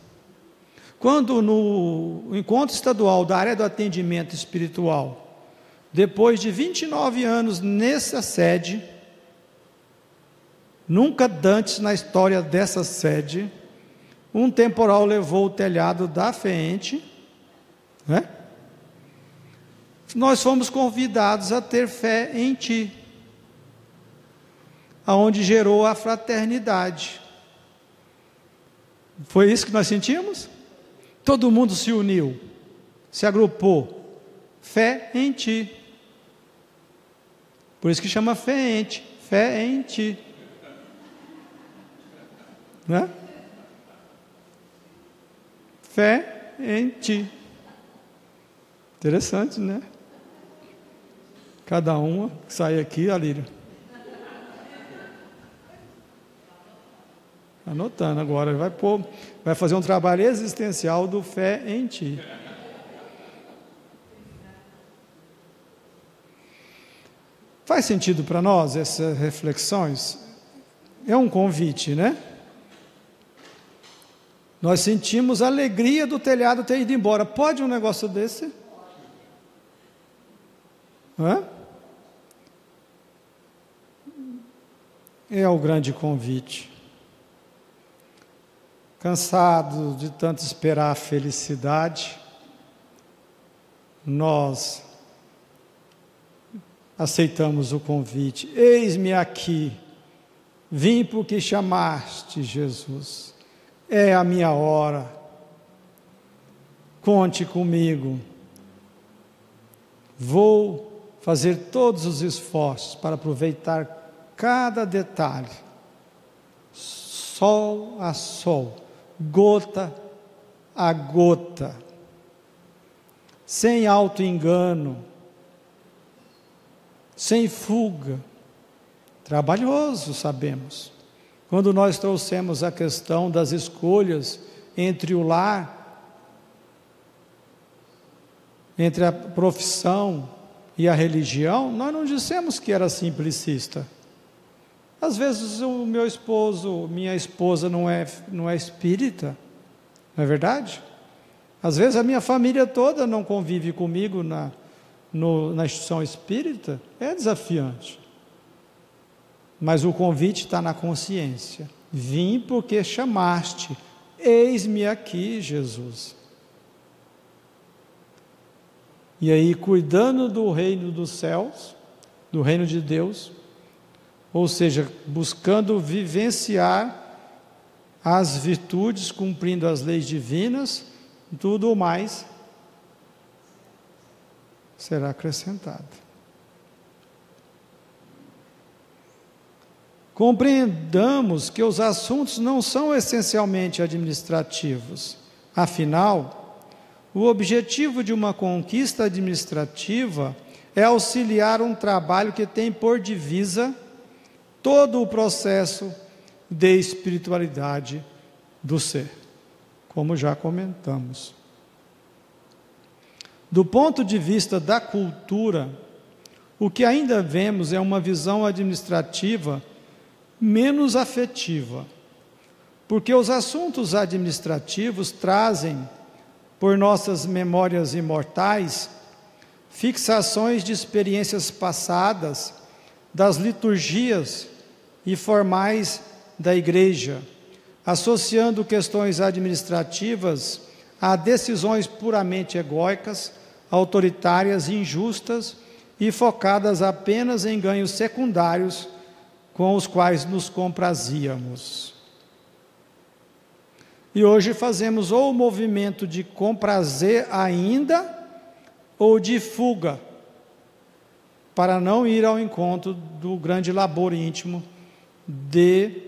Quando no encontro estadual da área do atendimento espiritual, depois de 29 anos nessa sede, nunca antes na história dessa sede, um temporal levou o telhado da FEENTE, né? nós fomos convidados a ter fé em Ti, aonde gerou a fraternidade. Foi isso que nós sentimos? Todo mundo se uniu, se agrupou. Fé em Ti. Por isso que chama fé em Ti. Fé em Ti. Né? Fé em Ti. Interessante, né? Cada uma que sai aqui, Alírio. Anotando agora, vai pôr, vai fazer um trabalho existencial do fé em ti. Faz sentido para nós essas reflexões? É um convite, né? Nós sentimos alegria do telhado ter ido embora. Pode um negócio desse? Hã? É o grande convite. Cansado de tanto esperar a felicidade, nós aceitamos o convite. Eis-me aqui, vim porque chamaste, Jesus. É a minha hora. Conte comigo. Vou fazer todos os esforços para aproveitar cada detalhe, sol a sol, gota a gota, sem auto-engano, sem fuga. Trabalhoso, sabemos. Quando nós trouxemos a questão das escolhas entre o lar, entre a profissão e a religião, nós não dissemos que era simplicista. Às vezes o meu esposo, minha esposa não é, não é espírita, não é verdade? Às vezes a minha família toda não convive comigo na, no, na instituição espírita, é desafiante. Mas o convite está na consciência. Vim porque chamaste, eis-me aqui, Jesus. E aí, cuidando do reino dos céus, do reino de Deus, ou seja, buscando vivenciar as virtudes, cumprindo as leis divinas, tudo mais será acrescentado. Compreendamos que os assuntos não são essencialmente administrativos. Afinal, o objetivo de uma conquista administrativa é auxiliar um trabalho que tem por divisa todo o processo de espiritualidade do ser, como já comentamos. Do ponto de vista da cultura, o que ainda vemos é uma visão administrativa menos afetiva, porque os assuntos administrativos trazem, por nossas memórias imortais, fixações de experiências passadas, das liturgias e formais da Igreja, associando questões administrativas a decisões puramente egóicas, autoritárias, injustas e focadas apenas em ganhos secundários com os quais nos comprazíamos. E hoje fazemos ou o movimento de comprazer ainda ou de fuga, para não ir ao encontro do grande labor íntimo de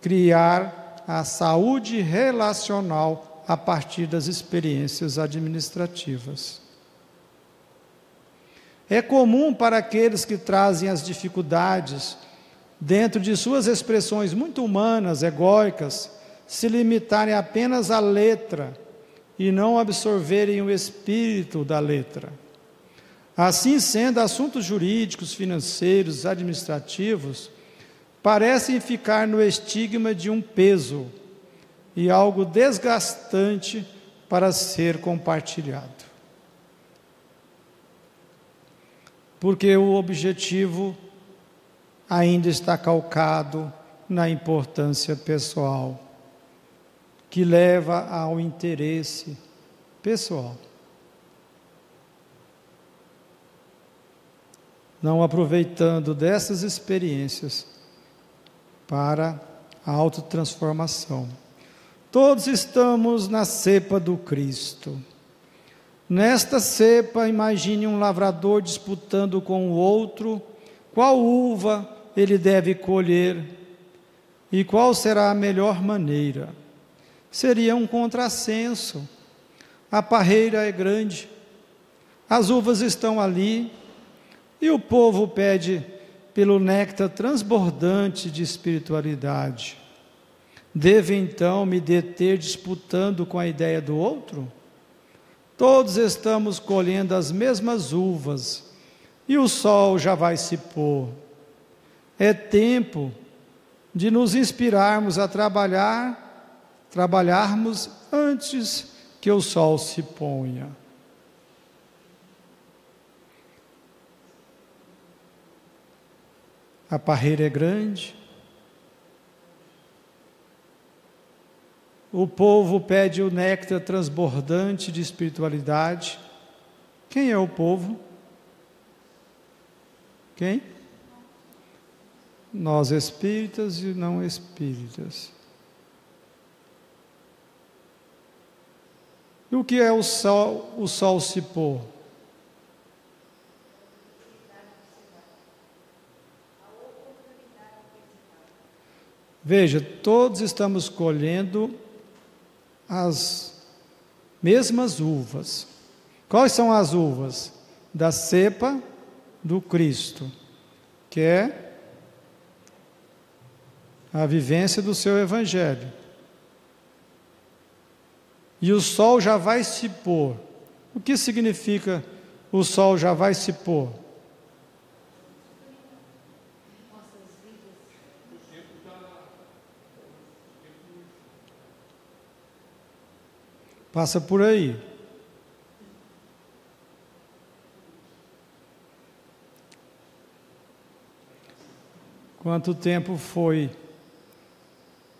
criar a saúde relacional a partir das experiências administrativas. É comum para aqueles que trazem as dificuldades dentro de suas expressões muito humanas, egóicas, se limitarem apenas à letra e não absorverem o espírito da letra. Assim sendo, assuntos jurídicos, financeiros, administrativos parecem ficar no estigma de um peso e algo desgastante para ser compartilhado. Porque o objetivo ainda está calcado na importância pessoal, que leva ao interesse pessoal. não aproveitando dessas experiências para a autotransformação. Todos estamos na cepa do Cristo. Nesta cepa, imagine um lavrador disputando com o outro qual uva ele deve colher e qual será a melhor maneira. Seria um contrassenso. A parreira é grande, as uvas estão ali e o povo pede pelo néctar transbordante de espiritualidade. Devo então me deter disputando com a ideia do outro? Todos estamos colhendo as mesmas uvas e o sol já vai se pôr. É tempo de nos inspirarmos a trabalhar, trabalharmos antes que o sol se ponha. A parreira é grande, O povo pede o néctar transbordante de espiritualidade. Quem é o povo? Quem? Nós espíritas e não espíritas. E o que é o sol, o sol se pôr? Veja, todos estamos colhendo as mesmas uvas. Quais são as uvas? Da cepa do Cristo, que é a vivência do seu Evangelho. E o sol já vai se pôr. O que significa o sol já vai se pôr? Passa por aí. Quanto tempo foi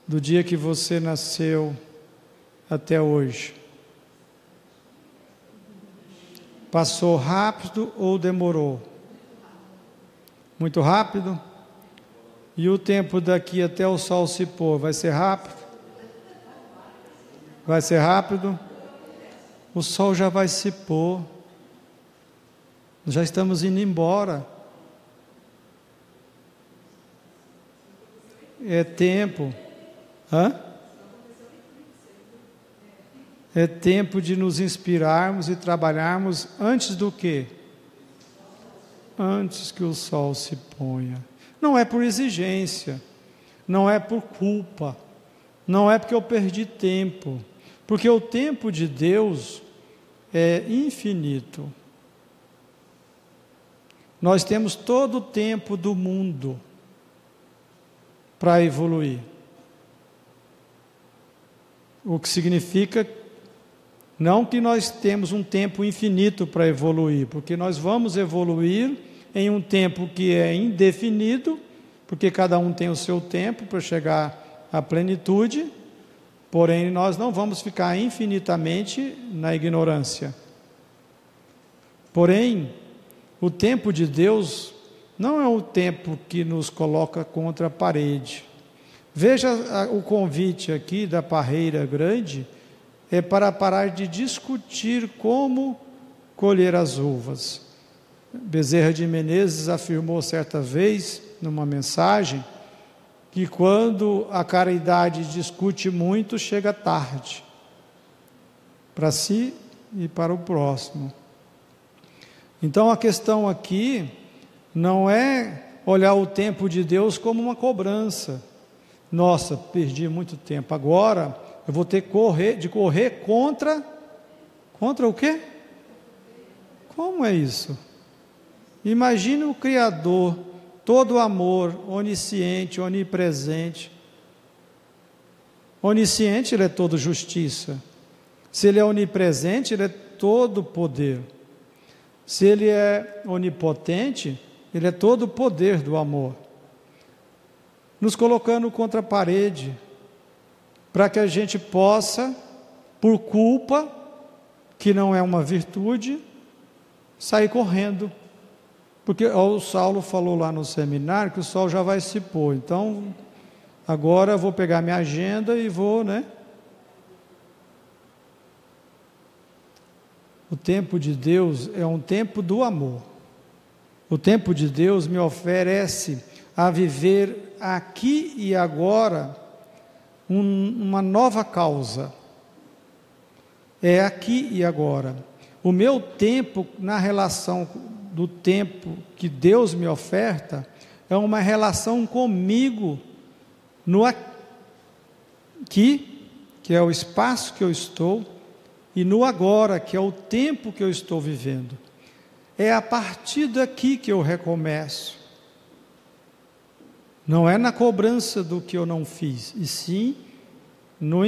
do dia que você nasceu até hoje? Passou rápido ou demorou? Muito rápido? E o tempo daqui até o sol se pôr vai ser rápido? Vai ser rápido? O sol já vai se pôr. Já estamos indo embora. É tempo. Hã? É tempo de nos inspirarmos e trabalharmos antes do que? Antes que o sol se ponha. Não é por exigência, não é por culpa, não é porque eu perdi tempo porque o tempo de Deus é infinito. Nós temos todo o tempo do mundo para evoluir. O que significa não que nós temos um tempo infinito para evoluir, porque nós vamos evoluir em um tempo que é indefinido, porque cada um tem o seu tempo para chegar à plenitude Porém, nós não vamos ficar infinitamente na ignorância. Porém, o tempo de Deus não é o tempo que nos coloca contra a parede. Veja o convite aqui da parreira grande é para parar de discutir como colher as uvas. Bezerra de Menezes afirmou certa vez, numa mensagem, que quando a caridade discute muito, chega tarde para si e para o próximo. Então a questão aqui não é olhar o tempo de Deus como uma cobrança. Nossa, perdi muito tempo. Agora eu vou ter correr, de correr contra contra o quê? Como é isso? Imagine o criador todo amor, onisciente, onipresente. Onisciente, ele é todo justiça. Se ele é onipresente, ele é todo poder. Se ele é onipotente, ele é todo poder do amor. Nos colocando contra a parede, para que a gente possa, por culpa, que não é uma virtude, sair correndo Porque o Saulo falou lá no seminário que o sol já vai se pôr. Então, agora vou pegar minha agenda e vou, né? O tempo de Deus é um tempo do amor. O tempo de Deus me oferece a viver aqui e agora um, uma nova causa. É aqui e agora. O meu tempo, na relação do tempo que Deus me oferta, é uma relação comigo no aqui, que é o espaço que eu estou, e no agora, que é o tempo que eu estou vivendo. É a partir daqui que eu recomeço. Não é na cobrança do que eu não fiz, e sim no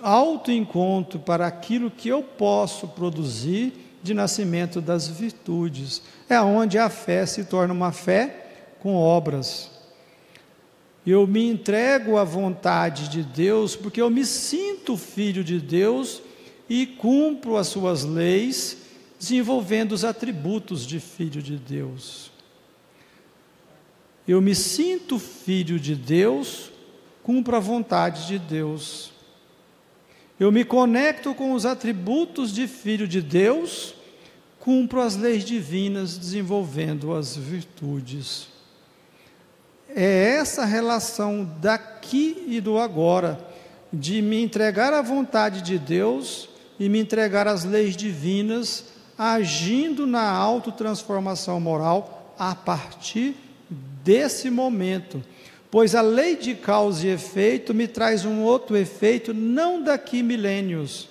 autoencontro para aquilo que eu posso produzir de nascimento das virtudes. É onde a fé se torna uma fé com obras. Eu me entrego à vontade de Deus porque eu me sinto filho de Deus e cumpro as suas leis, desenvolvendo os atributos de filho de Deus. Eu me sinto filho de Deus, cumpro a vontade de Deus. Eu me conecto com os atributos de filho de Deus, cumpro as leis divinas, desenvolvendo as virtudes. É essa relação daqui e do agora, de me entregar à vontade de Deus e me entregar às leis divinas, agindo na autotransformação moral a partir desse momento. Pois a lei de causa e efeito me traz um outro efeito, não daqui milênios.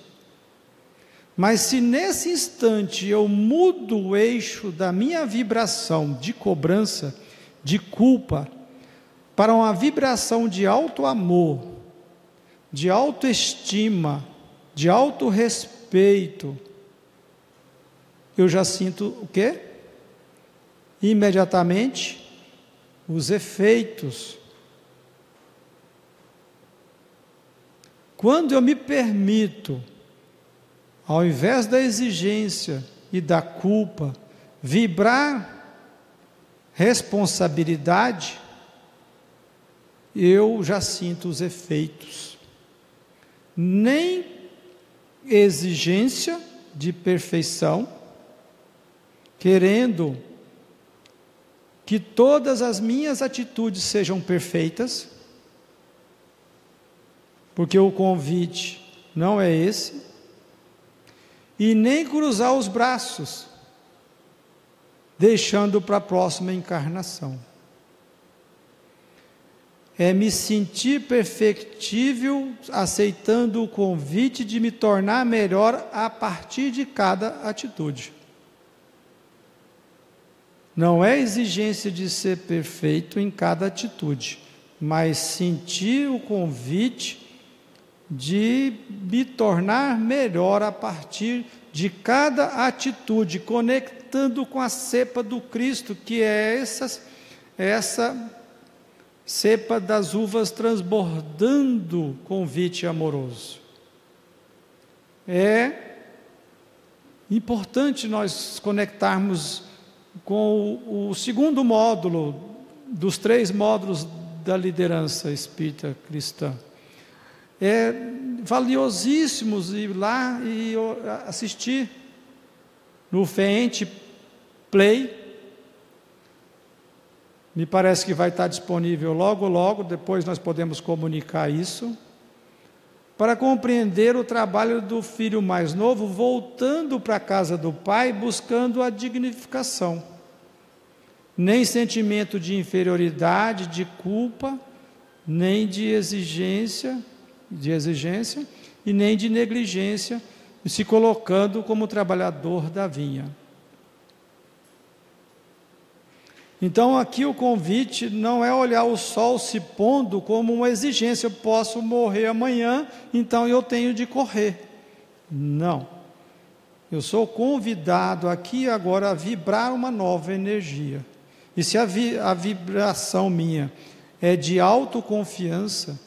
Mas se nesse instante eu mudo o eixo da minha vibração de cobrança, de culpa, para uma vibração de alto amor, de autoestima, de autorrespeito, eu já sinto o quê? Imediatamente os efeitos. Quando eu me permito, ao invés da exigência e da culpa, vibrar responsabilidade, eu já sinto os efeitos. Nem exigência de perfeição, querendo que todas as minhas atitudes sejam perfeitas, porque o convite não é esse, e nem cruzar os braços, deixando para a próxima encarnação é me sentir perfectível, aceitando o convite de me tornar melhor a partir de cada atitude. Não é exigência de ser perfeito em cada atitude, mas sentir o convite de me tornar melhor a partir de cada atitude, conectando com a cepa do Cristo, que é essa, essa cepa das uvas transbordando convite amoroso. É importante nós conectarmos com o, o segundo módulo dos três módulos da liderança espírita cristã. É valiosíssimos ir lá e assistir no Fente Play me parece que vai estar disponível logo, logo, depois nós podemos comunicar isso. Para compreender o trabalho do filho mais novo, voltando para a casa do pai, buscando a dignificação. Nem sentimento de inferioridade, de culpa, nem de exigência, de exigência e nem de negligência, se colocando como trabalhador da vinha. Então aqui o convite não é olhar o sol se pondo como uma exigência, eu posso morrer amanhã, então eu tenho de correr. Não. Eu sou convidado aqui agora a vibrar uma nova energia. E se a, vi, a vibração minha é de autoconfiança,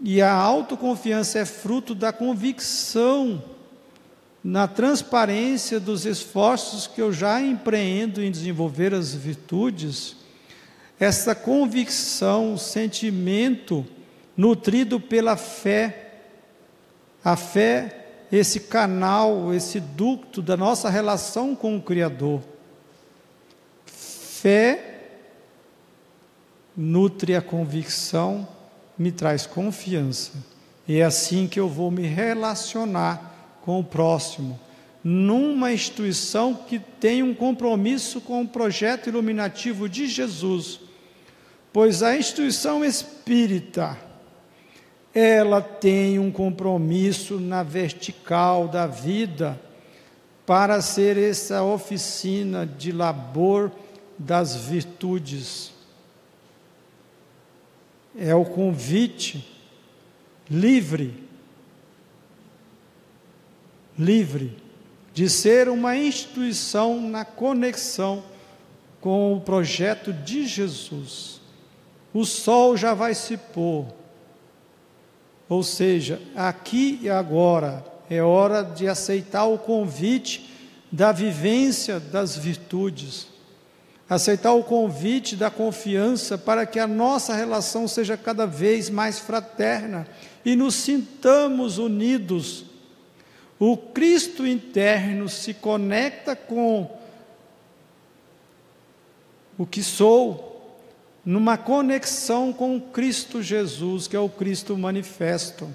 e a autoconfiança é fruto da convicção na transparência dos esforços que eu já empreendo em desenvolver as virtudes, essa convicção, sentimento nutrido pela fé, a fé, esse canal, esse ducto da nossa relação com o Criador. Fé nutre a convicção, me traz confiança. E é assim que eu vou me relacionar com o próximo, numa instituição que tem um compromisso com o projeto iluminativo de Jesus, pois a instituição espírita, ela tem um compromisso na vertical da vida para ser essa oficina de labor das virtudes. É o convite livre livre de ser uma instituição na conexão com o projeto de Jesus. O sol já vai se pôr. Ou seja, aqui e agora é hora de aceitar o convite da vivência das virtudes, aceitar o convite da confiança para que a nossa relação seja cada vez mais fraterna e nos sintamos unidos o Cristo interno se conecta com o que sou, numa conexão com Cristo Jesus, que é o Cristo manifesto.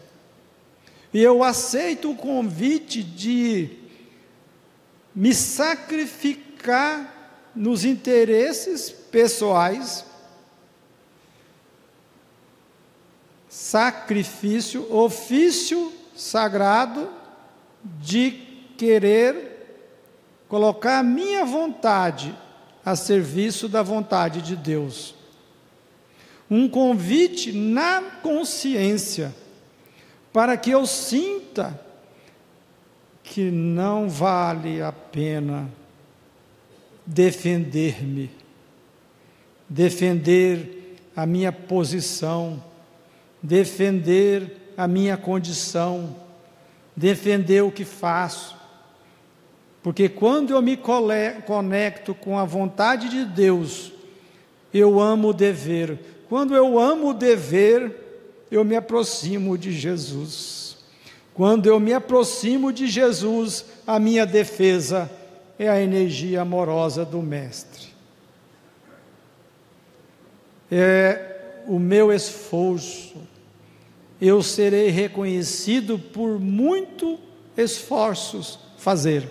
E eu aceito o convite de me sacrificar nos interesses pessoais, sacrifício, ofício sagrado de querer colocar a minha vontade a serviço da vontade de Deus. Um convite na consciência, para que eu sinta que não vale a pena defender-me, defender a minha posição, defender a minha condição defender o que faço. Porque quando eu me conecto com a vontade de Deus, eu amo o dever. Quando eu amo o dever, eu me aproximo de Jesus. Quando eu me aproximo de Jesus, a minha defesa é a energia amorosa do Mestre. É o meu esforço, eu serei reconhecido por muito esforços fazer,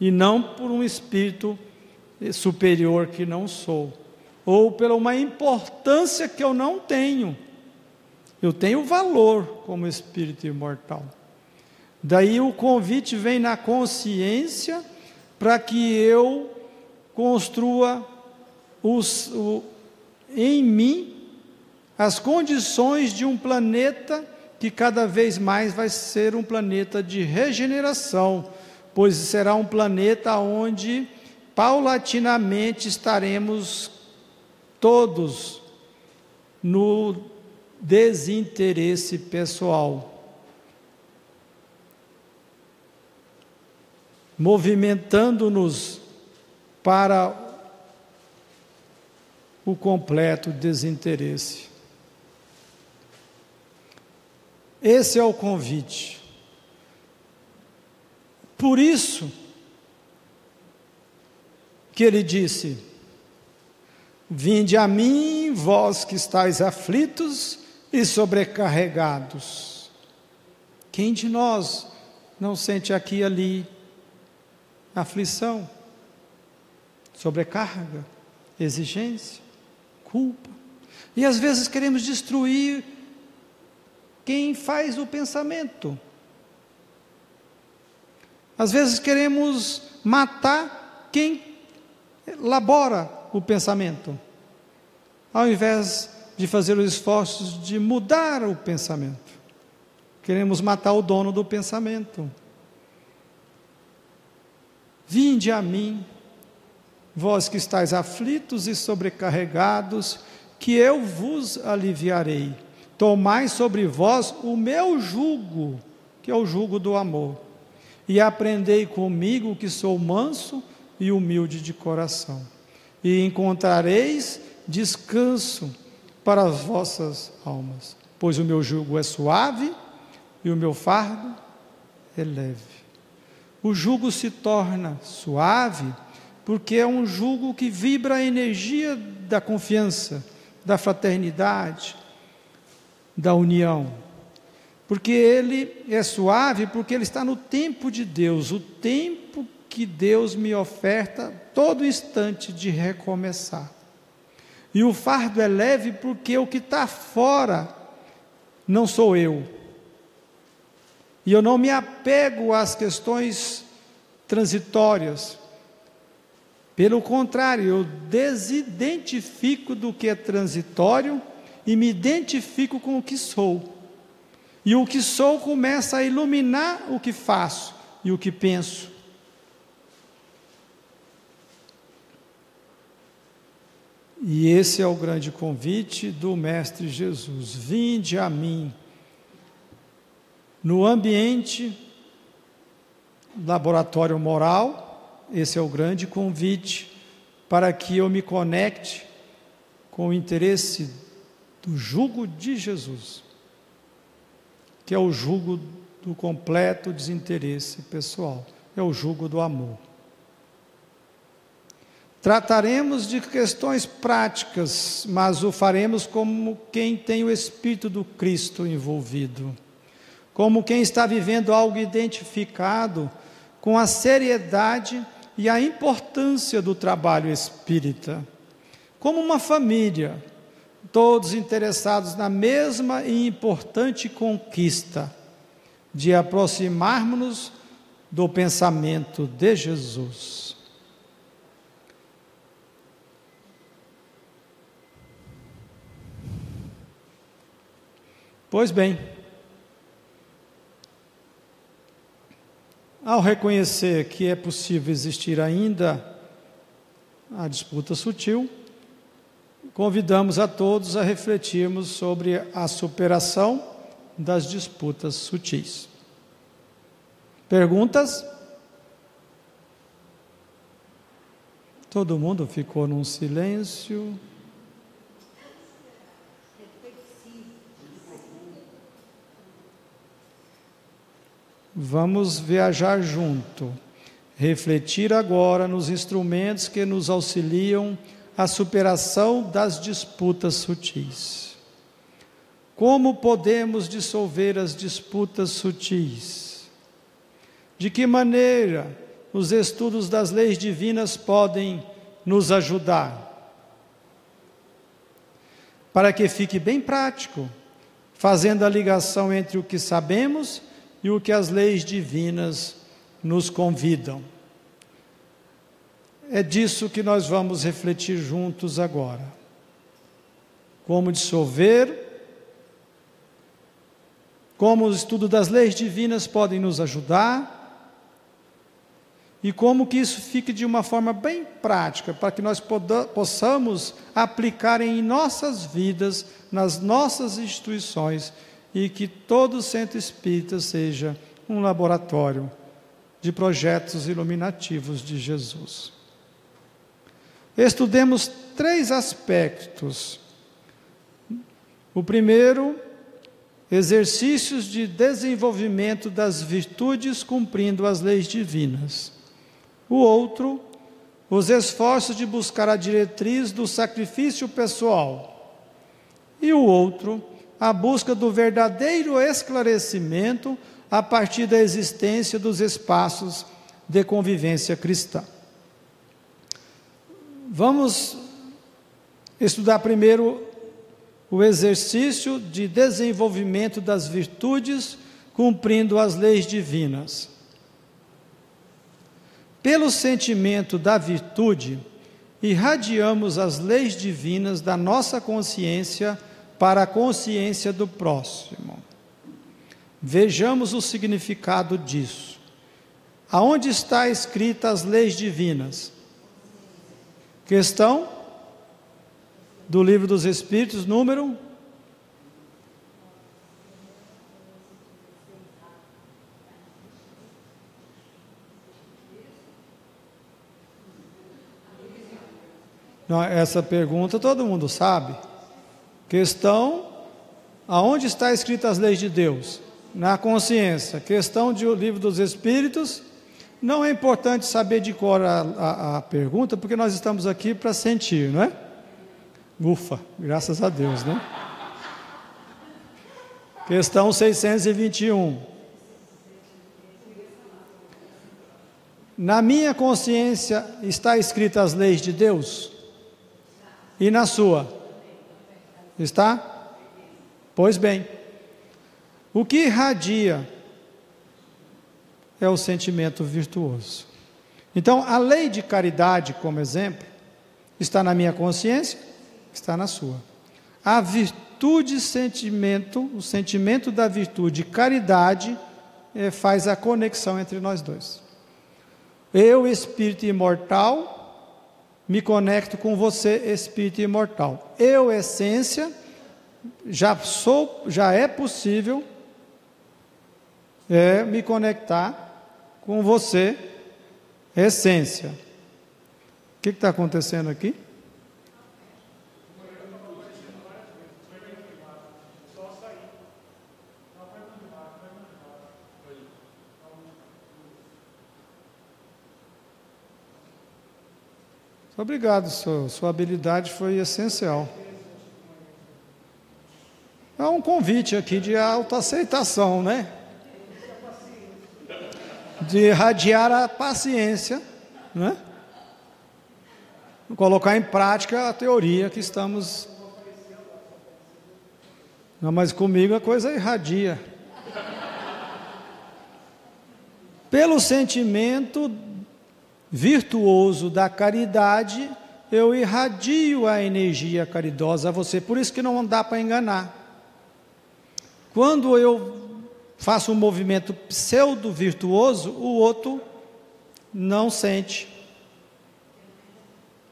e não por um espírito superior que não sou, ou pela uma importância que eu não tenho. Eu tenho valor como espírito imortal. Daí o convite vem na consciência para que eu construa os, o, em mim as condições de um planeta que cada vez mais vai ser um planeta de regeneração, pois será um planeta onde paulatinamente estaremos todos no desinteresse pessoal. Movimentando-nos para o completo desinteresse. Esse é o convite. Por isso que ele disse: Vinde a mim, vós que estáis aflitos e sobrecarregados. Quem de nós não sente aqui e ali aflição, sobrecarga, exigência, culpa? E às vezes queremos destruir quem faz o pensamento. Às vezes queremos matar quem elabora o pensamento, ao invés de fazer os esforços de mudar o pensamento. Queremos matar o dono do pensamento. Vinde a mim, vós que estáis aflitos e sobrecarregados, que eu vos aliviarei. Tomai sobre vós o meu jugo, que é o jugo do amor, e aprendei comigo que sou manso e humilde de coração, e encontrareis descanso para as vossas almas, pois o meu jugo é suave e o meu fardo é leve. O jugo se torna suave porque é um jugo que vibra a energia da confiança, da fraternidade, da união. Porque ele é suave, porque ele está no tempo de Deus, o tempo que Deus me oferta todo instante de recomeçar. E o fardo é leve porque o que está fora não sou eu. E eu não me apego às questões transitórias. Pelo contrário, eu desidentifico do que é transitório e me identifico com o que sou. E o que sou começa a iluminar o que faço e o que penso. E esse é o grande convite do Mestre Jesus: vinde a mim. No ambiente laboratório moral, esse é o grande convite para que eu me conecte com o interesse do jugo de Jesus, que é o jugo do completo desinteresse pessoal, é o jugo do amor. Trataremos de questões práticas, mas o faremos como quem tem o Espírito do Cristo envolvido, como quem está vivendo algo identificado com a seriedade e a importância do trabalho espírita, como uma família, todos interessados na mesma e importante conquista de aproximarmos-nos do pensamento de Jesus. Pois bem, ao reconhecer que é possível existir ainda a disputa sutil, convidamos a todos a refletirmos sobre a superação das disputas sutis. Perguntas? Todo mundo ficou num silêncio. Vamos viajar junto, refletir agora nos instrumentos que nos auxiliam à superação das disputas sutis. Como podemos dissolver as disputas sutis? De que maneira os estudos das leis divinas podem nos ajudar? Para que fique bem prático, fazendo a ligação entre o que sabemos e o que as leis divinas nos convidam. É disso que nós vamos refletir juntos agora. Como dissolver, como o estudo das leis divinas podem nos ajudar e como que isso fique de uma forma bem prática, para que nós possamos aplicar em nossas vidas, nas nossas instituições e que todo centro espírita seja um laboratório de projetos iluminativos de Jesus. Estudemos três aspectos. O primeiro, exercícios de desenvolvimento das virtudes cumprindo as leis divinas. O outro, os esforços de buscar a diretriz do sacrifício pessoal. E o outro, a busca do verdadeiro esclarecimento a partir da existência dos espaços de convivência cristã. Vamos estudar primeiro o exercício de desenvolvimento das virtudes cumprindo as leis divinas. Pelo sentimento da virtude, irradiamos as leis divinas da nossa consciência para a consciência do próximo. Vejamos o significado disso. Aonde está escrita as leis divinas? Questão do Livro dos Espíritos, número essa pergunta todo mundo sabe. Questão: aonde está escritas as leis de Deus? Na consciência. Questão de o livro dos Espíritos. Não é importante saber de cor a, a, a pergunta, porque nós estamos aqui para sentir, não é? Ufa, graças a Deus, né? Questão 621. Na minha consciência está escrita as leis de Deus? E na sua? Está? Pois bem, o que irradia é o sentimento virtuoso. Então, a lei de caridade, como exemplo, está na minha consciência, está na sua. A virtude sentimento, o sentimento da virtude caridade é, faz a conexão entre nós dois. Eu, espírito imortal, me conecto com você, espírito imortal. Eu, essência, já sou, já é possível é, me conectar com você, essência. O que está acontecendo aqui? Obrigado, sua, habilidade foi essencial. É um convite aqui de autoaceitação, né? De irradiar a paciência, né? Colocar em prática a teoria que estamos. Não, mas comigo a coisa irradia. Pelo sentimento virtuoso da caridade, eu irradio a energia caridosa a você. Por isso que não dá para enganar. Quando eu faço um movimento pseudo-virtuoso, o outro não sente.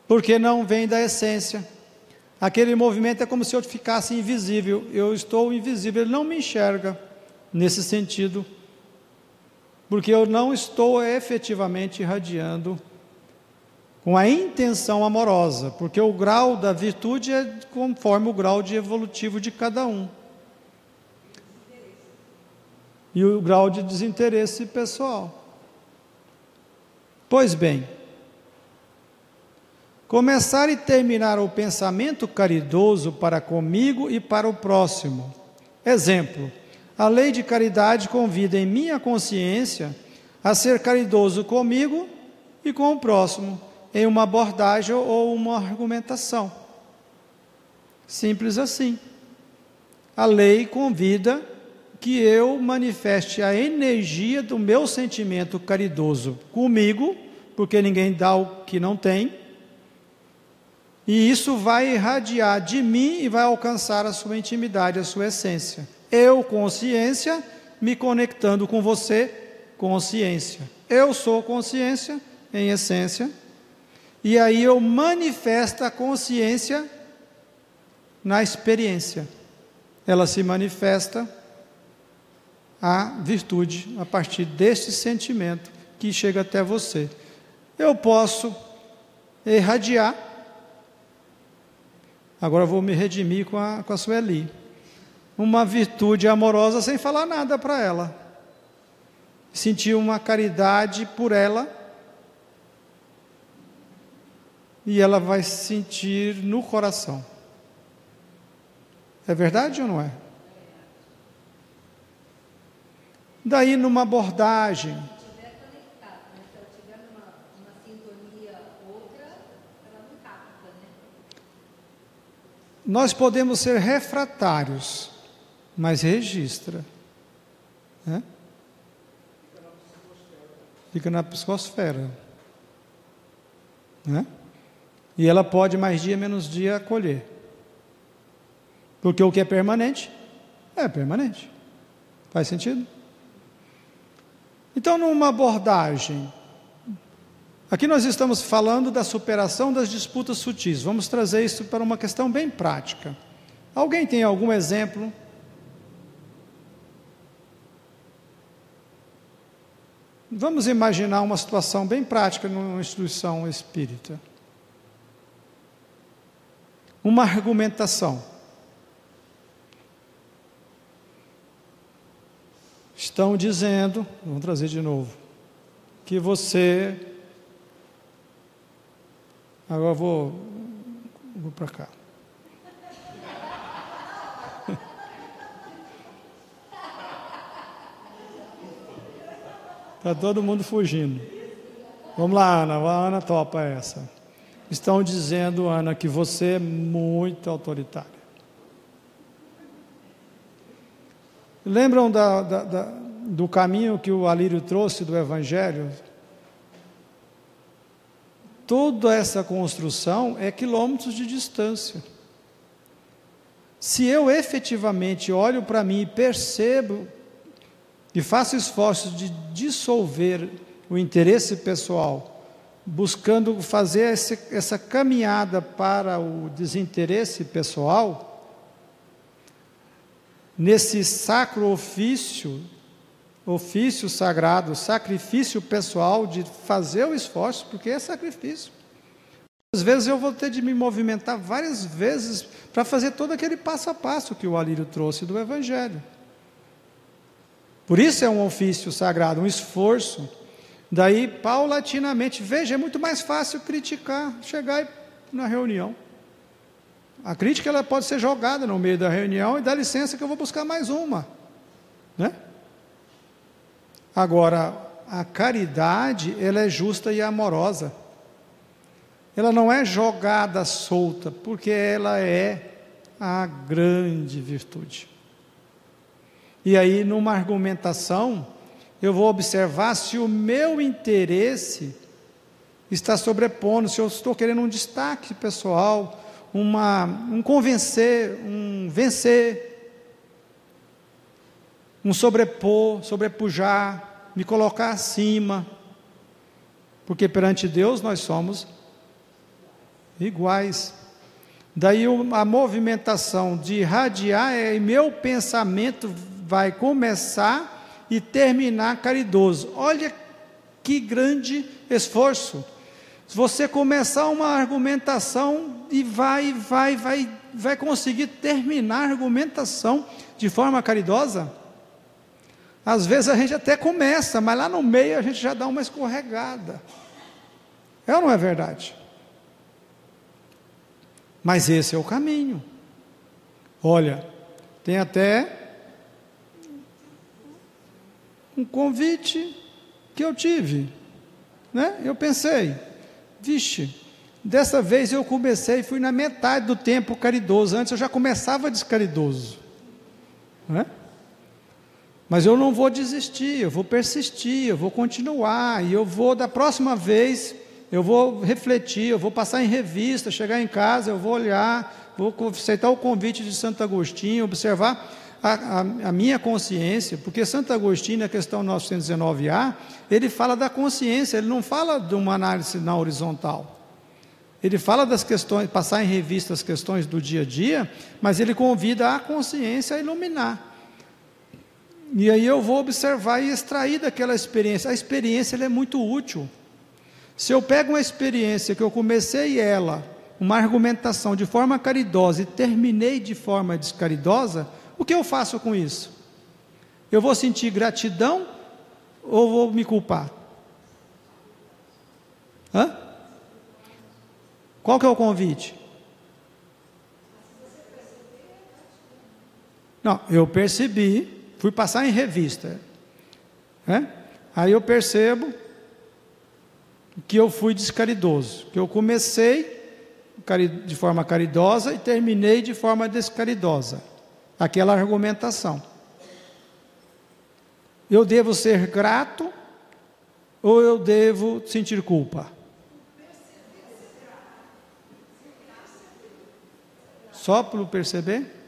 Porque não vem da essência. Aquele movimento é como se eu ficasse invisível. Eu estou invisível, ele não me enxerga nesse sentido porque eu não estou efetivamente irradiando com a intenção amorosa, porque o grau da virtude é conforme o grau de evolutivo de cada um. E o grau de desinteresse pessoal. Pois bem, começar e terminar o pensamento caridoso para comigo e para o próximo. Exemplo: a lei de caridade convida em minha consciência a ser caridoso comigo e com o próximo, em uma abordagem ou uma argumentação. Simples assim. A lei convida que eu manifeste a energia do meu sentimento caridoso comigo, porque ninguém dá o que não tem, e isso vai irradiar de mim e vai alcançar a sua intimidade, a sua essência. Eu, consciência, me conectando com você, consciência. Eu sou consciência, em essência, e aí eu manifesto a consciência na experiência. Ela se manifesta a virtude a partir deste sentimento que chega até você. Eu posso irradiar. Agora vou me redimir com a, com a Sueli uma virtude amorosa sem falar nada para ela. Sentir uma caridade por ela. E ela vai sentir no coração. É verdade ou não é? Daí, numa abordagem, nós podemos ser refratários mas registra. Né? Fica na psicosfera. Né? E ela pode mais dia menos dia acolher. Porque o que é permanente é permanente. Faz sentido? Então, numa abordagem, aqui nós estamos falando da superação das disputas sutis. Vamos trazer isso para uma questão bem prática. Alguém tem algum exemplo Vamos imaginar uma situação bem prática numa instituição espírita. uma argumentação. Estão dizendo, vamos trazer de novo, que você. Agora vou, vou para cá. Está todo mundo fugindo. Vamos lá, Ana. A Ana topa essa. Estão dizendo, Ana, que você é muito autoritária. Lembram da, da, da, do caminho que o Alírio trouxe do Evangelho? Toda essa construção é quilômetros de distância. Se eu efetivamente olho para mim e percebo e faço esforços de dissolver o interesse pessoal, buscando fazer esse, essa caminhada para o desinteresse pessoal, nesse sacro ofício, ofício sagrado, sacrifício pessoal de fazer o esforço, porque é sacrifício. Às vezes eu vou ter de me movimentar várias vezes para fazer todo aquele passo a passo que o Alírio trouxe do Evangelho. Por isso é um ofício sagrado, um esforço. Daí, paulatinamente, veja, é muito mais fácil criticar, chegar na reunião. A crítica ela pode ser jogada no meio da reunião e dá licença que eu vou buscar mais uma, né? Agora, a caridade, ela é justa e amorosa. Ela não é jogada solta, porque ela é a grande virtude. E aí, numa argumentação, eu vou observar se o meu interesse está sobrepondo, se eu estou querendo um destaque pessoal, uma, um convencer, um vencer, um sobrepor, sobrepujar, me colocar acima, porque perante Deus nós somos iguais. Daí a movimentação de irradiar é meu pensamento vai começar e terminar caridoso. Olha que grande esforço. Se você começar uma argumentação e vai, vai, vai, vai conseguir terminar a argumentação de forma caridosa, às vezes a gente até começa, mas lá no meio a gente já dá uma escorregada. É ou não é verdade? Mas esse é o caminho. Olha, tem até um convite que eu tive. Né? Eu pensei, vixe, dessa vez eu comecei, fui na metade do tempo caridoso, antes eu já começava descaridoso. Né? Mas eu não vou desistir, eu vou persistir, eu vou continuar, e eu vou, da próxima vez, eu vou refletir, eu vou passar em revista, chegar em casa, eu vou olhar, vou aceitar o convite de Santo Agostinho, observar a, a, a, minha consciência, porque Santo Agostinho, na questão 919A, ele fala da consciência, ele não fala de uma análise na horizontal. Ele fala das questões, passar em revista as questões do dia a dia, mas ele convida a consciência a iluminar. E aí eu vou observar e extrair daquela experiência. A experiência é muito útil. Se eu pego uma experiência que eu comecei ela, uma argumentação de forma caridosa e terminei de forma descaridosa, o que eu faço com isso? Eu vou sentir gratidão ou vou me culpar? Hã? Qual que é o convite? Não, eu percebi, fui passar em revista. Né? Aí eu percebo que eu fui descaridoso, que eu comecei de forma caridosa e terminei de forma descaridosa aquela argumentação. Eu devo ser grato ou eu devo sentir culpa? Só para perceber?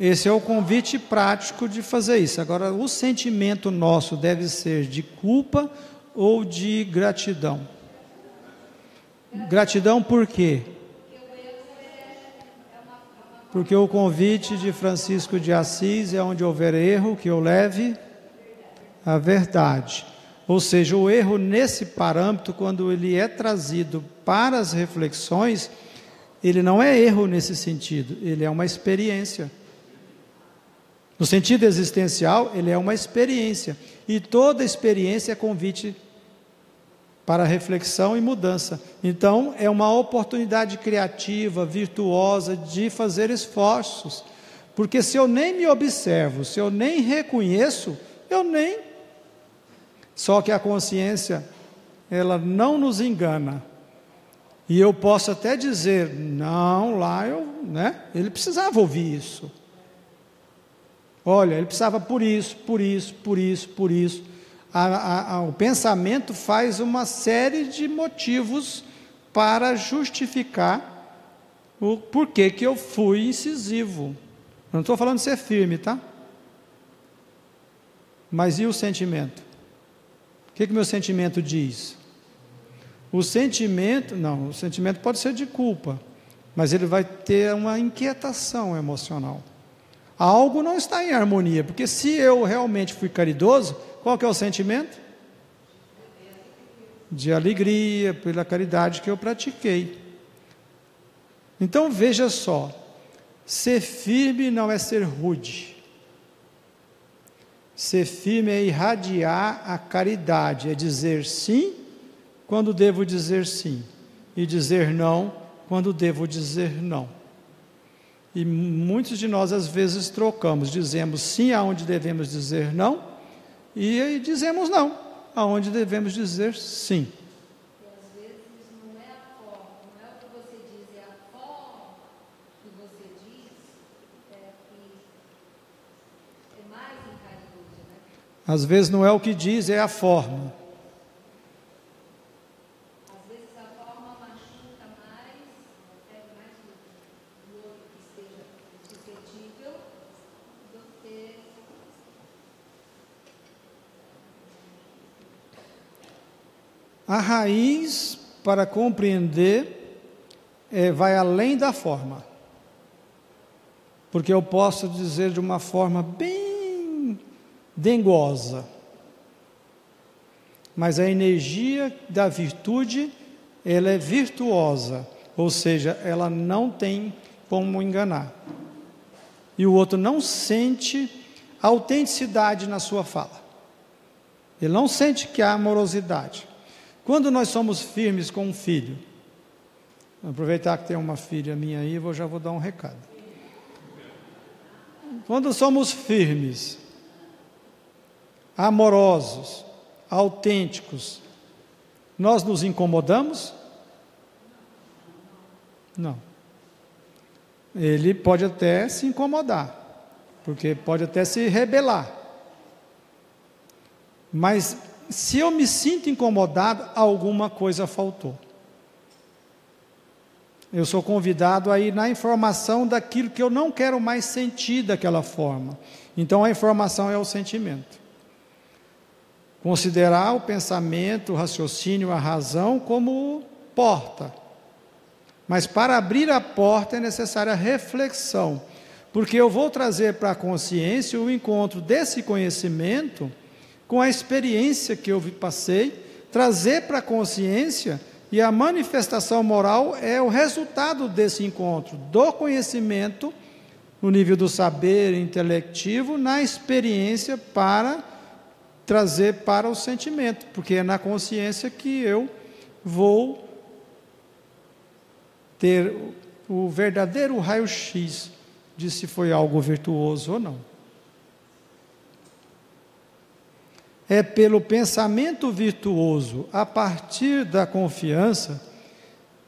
Esse é o convite prático de fazer isso. Agora, o sentimento nosso deve ser de culpa ou de gratidão? Gratidão por quê? Porque o convite de Francisco de Assis é onde houver erro, que eu leve a verdade. Ou seja, o erro nesse parâmetro, quando ele é trazido para as reflexões, ele não é erro nesse sentido, ele é uma experiência. No sentido existencial, ele é uma experiência. E toda experiência é convite para reflexão e mudança. Então, é uma oportunidade criativa, virtuosa de fazer esforços. Porque se eu nem me observo, se eu nem reconheço, eu nem. Só que a consciência, ela não nos engana. E eu posso até dizer, não, lá eu, né? Ele precisava ouvir isso. Olha, ele precisava por isso, por isso, por isso, por isso a, a, o pensamento faz uma série de motivos para justificar o porquê que eu fui incisivo. Eu não estou falando de ser firme, tá? Mas e o sentimento? O que, que meu sentimento diz? O sentimento, não, o sentimento pode ser de culpa, mas ele vai ter uma inquietação emocional. Algo não está em harmonia, porque se eu realmente fui caridoso, qual que é o sentimento? De alegria pela caridade que eu pratiquei. Então veja só, ser firme não é ser rude. Ser firme é irradiar a caridade, é dizer sim quando devo dizer sim, e dizer não quando devo dizer não. E muitos de nós às vezes trocamos, dizemos sim aonde devemos dizer não, e aí dizemos não, aonde devemos dizer sim. Às vezes não é o que diz, é a forma que você diz é que é mais encaridoso, né? Às vezes não é o que diz, é a forma. Às vezes a forma machuca mais, pega mais do, do outro que esteja suscetível do que A raiz para compreender é, vai além da forma. Porque eu posso dizer de uma forma bem dengosa. Mas a energia da virtude, ela é virtuosa, ou seja, ela não tem como enganar. E o outro não sente autenticidade na sua fala. Ele não sente que há amorosidade. Quando nós somos firmes com um filho, aproveitar que tem uma filha minha aí, eu já vou dar um recado. Quando somos firmes, amorosos, autênticos, nós nos incomodamos? Não. Ele pode até se incomodar, porque pode até se rebelar. Mas se eu me sinto incomodado, alguma coisa faltou. Eu sou convidado a ir na informação daquilo que eu não quero mais sentir daquela forma. Então a informação é o sentimento. Considerar o pensamento, o raciocínio, a razão como porta. Mas para abrir a porta é necessária reflexão, porque eu vou trazer para a consciência o encontro desse conhecimento com a experiência que eu passei, trazer para a consciência e a manifestação moral é o resultado desse encontro, do conhecimento no nível do saber intelectivo, na experiência para trazer para o sentimento, porque é na consciência que eu vou ter o verdadeiro raio-x de se foi algo virtuoso ou não. É pelo pensamento virtuoso, a partir da confiança,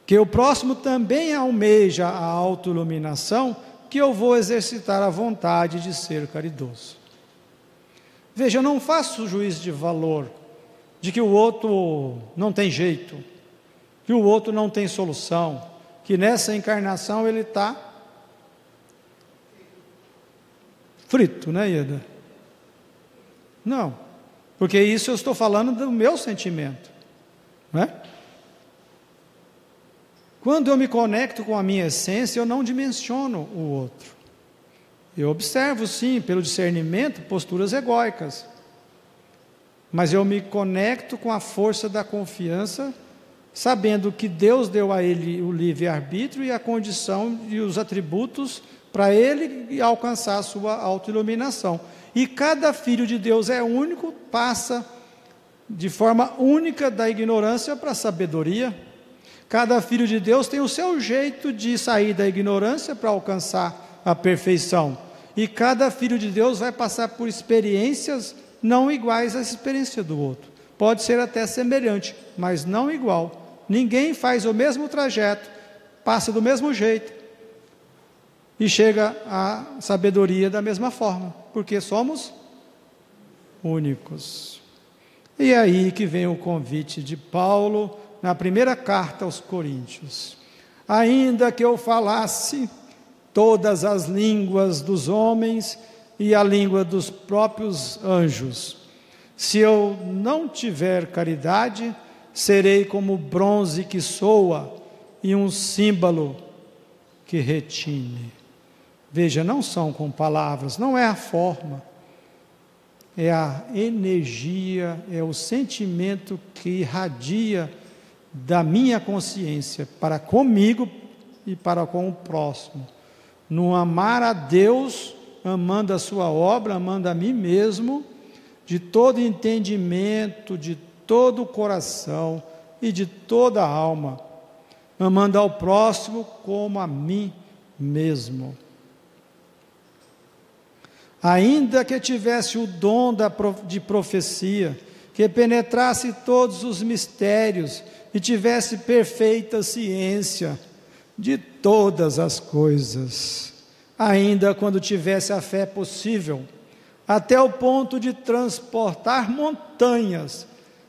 que o próximo também almeja a autoiluminação, que eu vou exercitar a vontade de ser caridoso. Veja, eu não faço juízo de valor de que o outro não tem jeito, que o outro não tem solução, que nessa encarnação ele está frito, né, Ieda? Não. Porque isso eu estou falando do meu sentimento. Não é? Quando eu me conecto com a minha essência, eu não dimensiono o outro. Eu observo, sim, pelo discernimento, posturas egóicas. Mas eu me conecto com a força da confiança, sabendo que Deus deu a ele o livre-arbítrio e a condição e os atributos para ele alcançar a sua autoiluminação. E cada filho de Deus é único, passa de forma única da ignorância para a sabedoria. Cada filho de Deus tem o seu jeito de sair da ignorância para alcançar a perfeição. E cada filho de Deus vai passar por experiências não iguais à experiência do outro. Pode ser até semelhante, mas não igual. Ninguém faz o mesmo trajeto, passa do mesmo jeito e chega à sabedoria da mesma forma, porque somos únicos. E é aí que vem o convite de Paulo na primeira carta aos Coríntios. Ainda que eu falasse todas as línguas dos homens e a língua dos próprios anjos, se eu não tiver caridade, serei como bronze que soa e um símbolo que retine. Veja, não são com palavras, não é a forma, é a energia, é o sentimento que irradia da minha consciência para comigo e para com o próximo. No amar a Deus, amando a Sua obra, amando a mim mesmo, de todo entendimento, de todo coração e de toda alma, amando ao próximo como a mim mesmo ainda que tivesse o dom de profecia, que penetrasse todos os mistérios e tivesse perfeita ciência de todas as coisas, ainda quando tivesse a fé possível, até o ponto de transportar montanhas,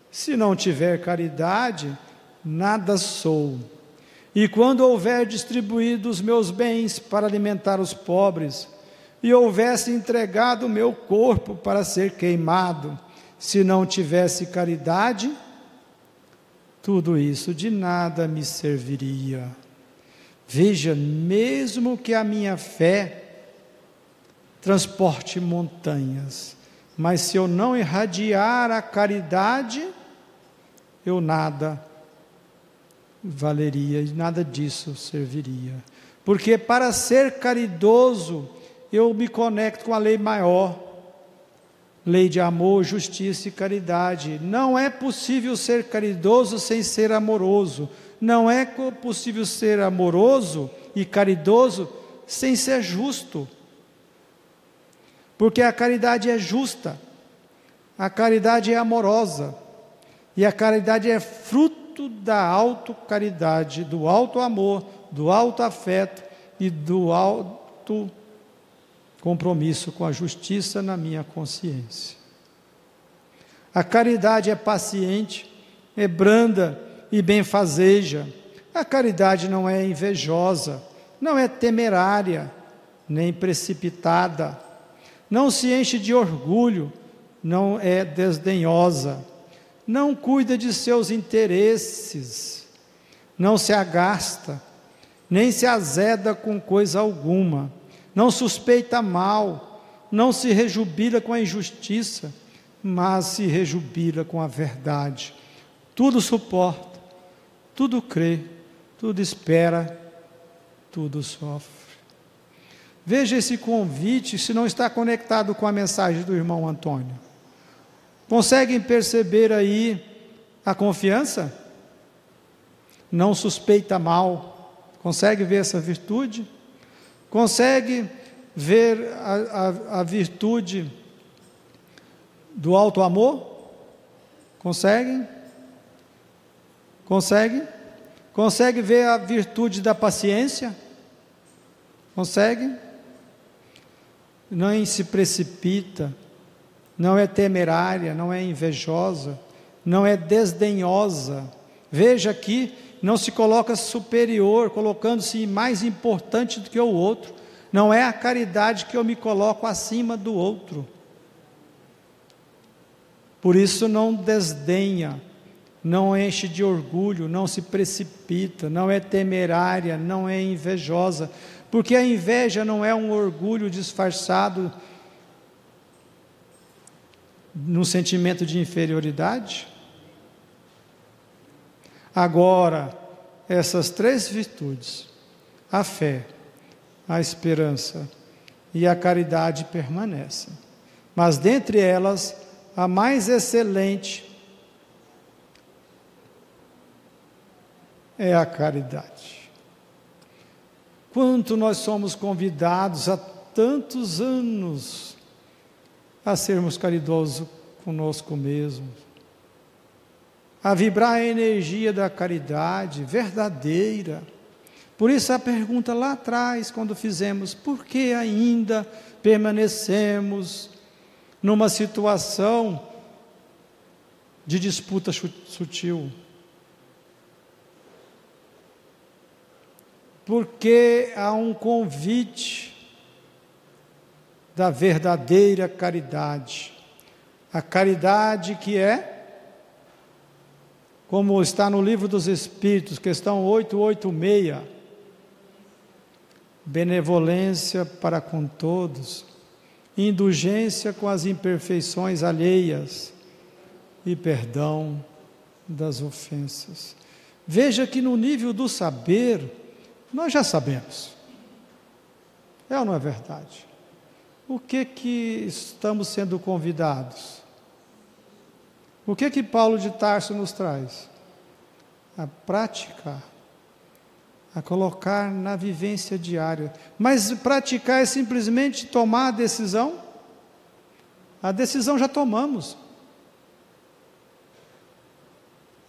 se não tiver caridade, nada sou. E quando houver distribuído os meus bens para alimentar os pobres, e houvesse entregado o meu corpo para ser queimado, se não tivesse caridade, tudo isso de nada me serviria. Veja, mesmo que a minha fé transporte montanhas, mas se eu não irradiar a caridade, eu nada valeria, nada disso serviria. Porque para ser caridoso, eu me conecto com a lei maior, lei de amor, justiça e caridade. Não é possível ser caridoso sem ser amoroso. Não é possível ser amoroso e caridoso sem ser justo. Porque a caridade é justa, a caridade é amorosa, e a caridade é fruto da autocaridade, do alto amor, do alto afeto e do alto compromisso com a justiça na minha consciência. A caridade é paciente, é branda e benfazeja. A caridade não é invejosa, não é temerária, nem precipitada. Não se enche de orgulho, não é desdenhosa. Não cuida de seus interesses, não se agasta, nem se azeda com coisa alguma não suspeita mal, não se rejubila com a injustiça, mas se rejubila com a verdade. Tudo suporta, tudo crê, tudo espera, tudo sofre. Veja esse convite se não está conectado com a mensagem do irmão Antônio. Conseguem perceber aí a confiança? Não suspeita mal. Consegue ver essa virtude? Consegue ver a, a, a virtude do alto amor? Consegue? Consegue? Consegue ver a virtude da paciência? Consegue? Não se precipita, não é temerária, não é invejosa, não é desdenhosa. Veja aqui não se coloca superior, colocando-se mais importante do que o outro. Não é a caridade que eu me coloco acima do outro. Por isso não desdenha, não enche de orgulho, não se precipita, não é temerária, não é invejosa, porque a inveja não é um orgulho disfarçado no sentimento de inferioridade. Agora, essas três virtudes, a fé, a esperança e a caridade permanecem. Mas dentre elas, a mais excelente é a caridade. Quanto nós somos convidados há tantos anos a sermos caridosos conosco mesmos, a vibrar a energia da caridade verdadeira. Por isso a pergunta lá atrás, quando fizemos, por que ainda permanecemos numa situação de disputa sutil? Porque há um convite da verdadeira caridade. A caridade que é, como está no livro dos Espíritos, questão 886, benevolência para com todos, indulgência com as imperfeições alheias e perdão das ofensas. Veja que no nível do saber, nós já sabemos. É ou não é verdade? O que que estamos sendo convidados? O que que Paulo de Tarso nos traz? A prática, a colocar na vivência diária. Mas praticar é simplesmente tomar a decisão? A decisão já tomamos.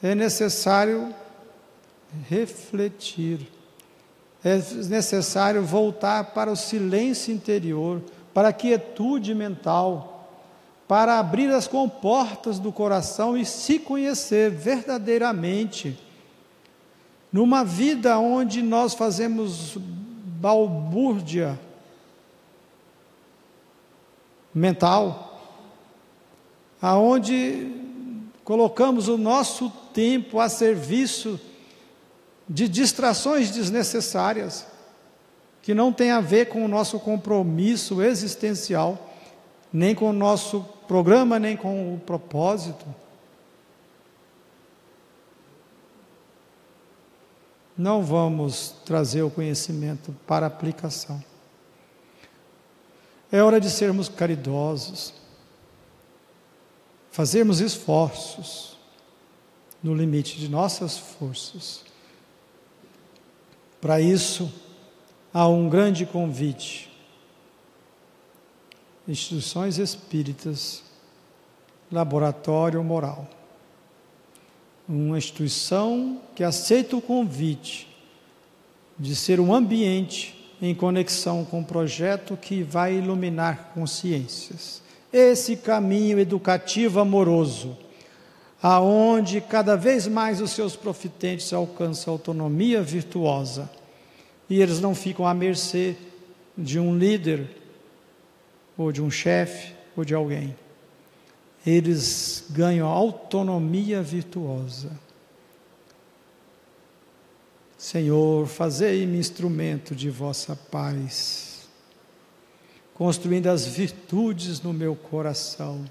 É necessário refletir. É necessário voltar para o silêncio interior, para a quietude mental, para abrir as comportas do coração e se conhecer verdadeiramente. Numa vida onde nós fazemos balbúrdia mental, aonde colocamos o nosso tempo a serviço de distrações desnecessárias que não tem a ver com o nosso compromisso existencial, nem com o nosso programa, nem com o propósito. Não vamos trazer o conhecimento para aplicação. É hora de sermos caridosos, fazermos esforços no limite de nossas forças. Para isso, há um grande convite. Instituições espíritas, laboratório moral. Uma instituição que aceita o convite de ser um ambiente em conexão com um projeto que vai iluminar consciências. Esse caminho educativo amoroso, aonde cada vez mais os seus profitentes alcançam autonomia virtuosa e eles não ficam à mercê de um líder, ou de um chefe, ou de alguém. Eles ganham autonomia virtuosa. Senhor, fazei-me instrumento de vossa paz, construindo as virtudes no meu coração.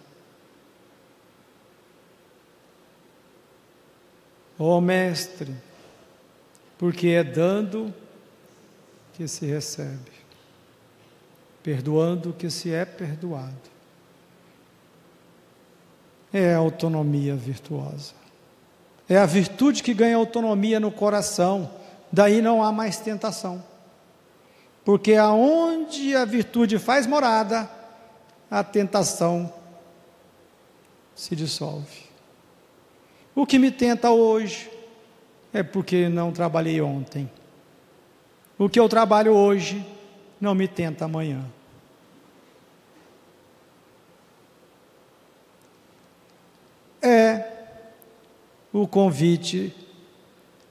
Ó oh, Mestre, porque é dando que se recebe, perdoando que se é perdoado. É a autonomia virtuosa. É a virtude que ganha autonomia no coração, daí não há mais tentação. Porque aonde a virtude faz morada, a tentação se dissolve. O que me tenta hoje é porque não trabalhei ontem. O que eu trabalho hoje não me tenta amanhã. É o convite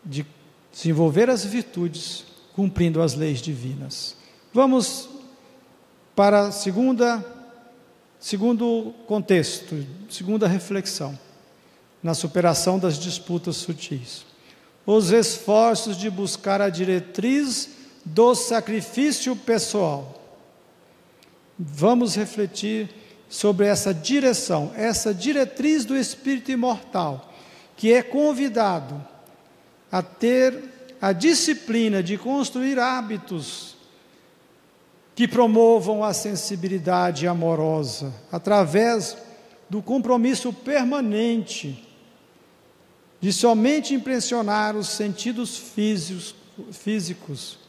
de desenvolver as virtudes cumprindo as leis divinas. Vamos para a segunda segundo contexto, segunda reflexão. na superação das disputas sutis. Os esforços de buscar a diretriz do sacrifício pessoal. Vamos refletir sobre essa direção, essa diretriz do espírito imortal, que é convidado a ter a disciplina de construir hábitos que promovam a sensibilidade amorosa através do compromisso permanente de somente impressionar os sentidos físicos, físicos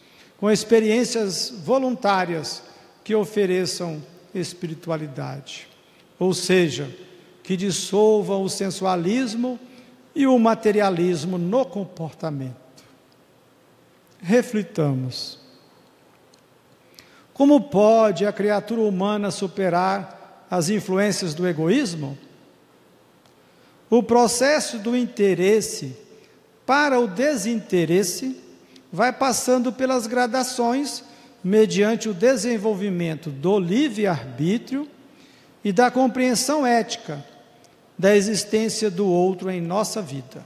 com experiências voluntárias que ofereçam espiritualidade. Ou seja, que dissolvam o sensualismo e o materialismo no comportamento. Reflitamos. Como pode a criatura humana superar as influências do egoísmo? O processo do interesse para o desinteresse vai passando pelas gradações mediante o desenvolvimento do livre-arbítrio e da compreensão ética da existência do outro em nossa vida.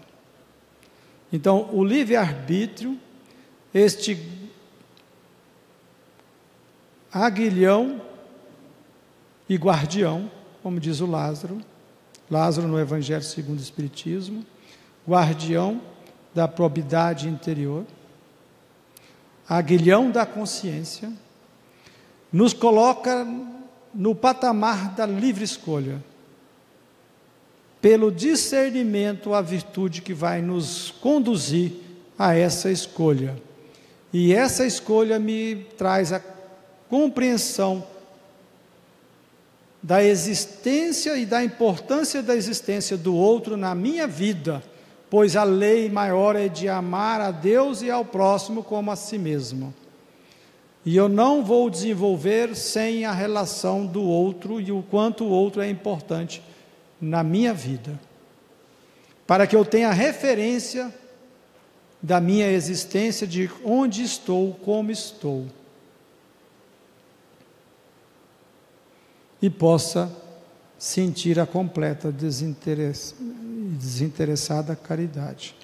Então, o livre-arbítrio, este aguilhão e guardião, como diz o Lázaro, Lázaro no Evangelho segundo o Espiritismo, guardião da probidade interior, aguilhão da consciência, nos coloca no patamar da livre escolha, pelo discernimento a virtude que vai nos conduzir a essa escolha. E essa escolha me traz a compreensão da existência e da importância da existência do outro na minha vida, pois a lei maior é de amar a Deus e ao próximo como a si mesmo. E eu não vou desenvolver sem a relação do outro e o quanto o outro é importante na minha vida, para que eu tenha referência da minha existência, de onde estou, como estou. e possa sentir a completa desinteressada caridade.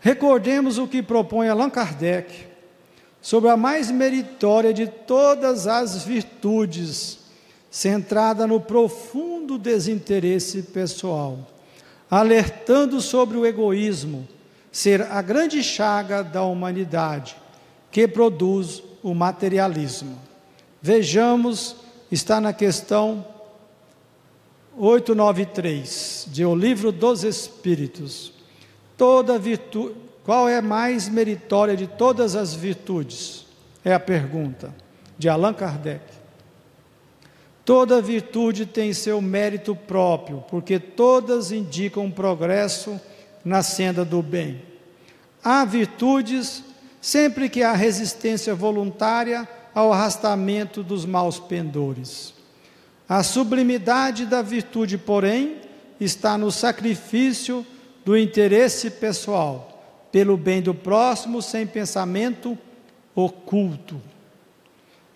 Recordemos o que propõe Allan Kardec sobre a mais meritória de todas as virtudes, centrada no profundo desinteresse pessoal, alertando sobre o egoísmo ser a grande chaga da humanidade que produz o materialismo. Vejamos está na questão 893 de O Livro dos Espíritos. Toda virtude, qual é mais meritória de todas as virtudes? É a pergunta de Allan Kardec. Toda virtude tem seu mérito próprio, porque todas indicam progresso na senda do bem. Há virtudes sempre que há resistência voluntária ao arrastamento dos maus pendores. A sublimidade da virtude, porém, está no sacrifício do interesse pessoal, pelo bem do próximo, sem pensamento oculto.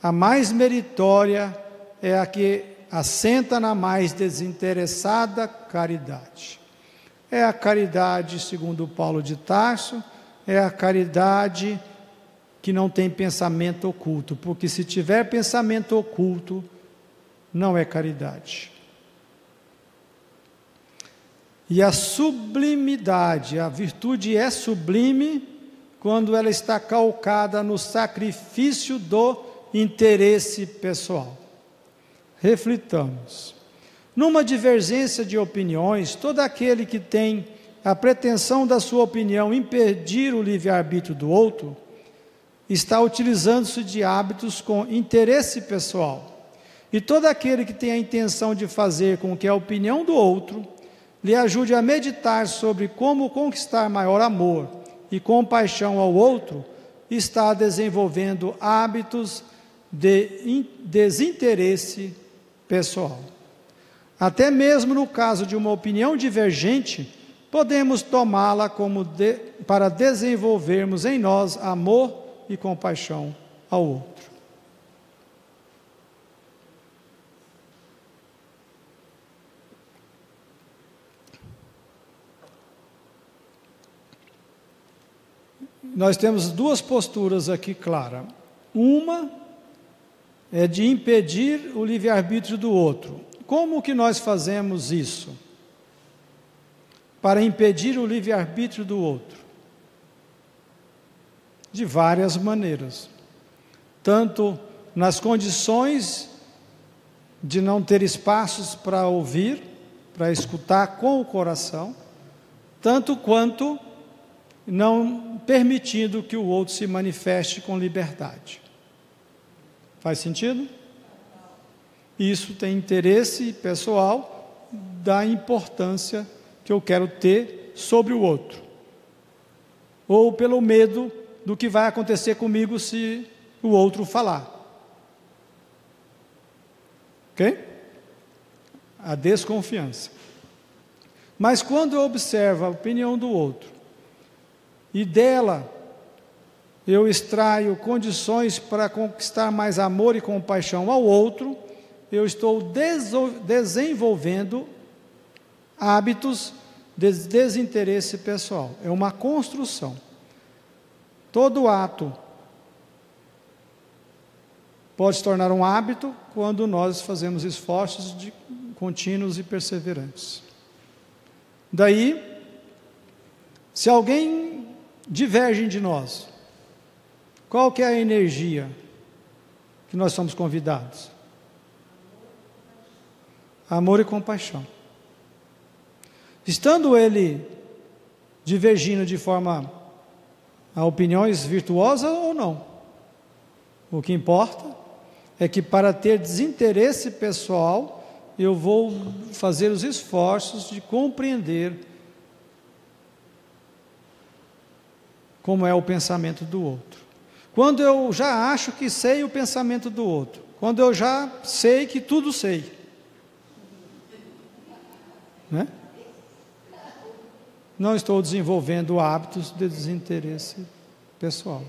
A mais meritória é a que assenta na mais desinteressada caridade. É a caridade, segundo Paulo de Tarso, é a caridade que não tem pensamento oculto, porque se tiver pensamento oculto, não é caridade. E a sublimidade, a virtude é sublime quando ela está calcada no sacrifício do interesse pessoal. Reflitamos. Numa divergência de opiniões, todo aquele que tem a pretensão da sua opinião impedir o livre-arbítrio do outro, está utilizando-se de hábitos com interesse pessoal. E todo aquele que tem a intenção de fazer com que a opinião do outro lhe ajude a meditar sobre como conquistar maior amor e compaixão ao outro, está desenvolvendo hábitos de desinteresse pessoal. Até mesmo no caso de uma opinião divergente, podemos tomá-la como de, para desenvolvermos em nós amor e compaixão ao outro. Nós temos duas posturas aqui claras. Uma é de impedir o livre-arbítrio do outro. Como que nós fazemos isso? Para impedir o livre-arbítrio do outro? De várias maneiras. Tanto nas condições de não ter espaços para ouvir, para escutar com o coração, tanto quanto não permitindo que o outro se manifeste com liberdade. Faz sentido? Isso tem interesse pessoal da importância que eu quero ter sobre o outro, ou pelo medo do que vai acontecer comigo se o outro falar. Ok? A desconfiança. Mas quando eu observo a opinião do outro e dela eu extraio condições para conquistar mais amor e compaixão ao outro, eu estou desenvolvendo hábitos de desinteresse pessoal. É uma construção. Todo ato pode se tornar um hábito quando nós fazemos esforços de, contínuos e perseverantes. Daí, se alguém diverge de nós, qual que é a energia que nós somos convidados? Amor e compaixão. Estando ele divergindo de forma a opiniões virtuosas ou não, o que importa é que para ter desinteresse pessoal, eu vou fazer os esforços de compreender como é o pensamento do outro. Quando eu já acho que sei o pensamento do outro, quando eu já sei que tudo sei, né? não estou desenvolvendo hábitos de desinteresse pessoal.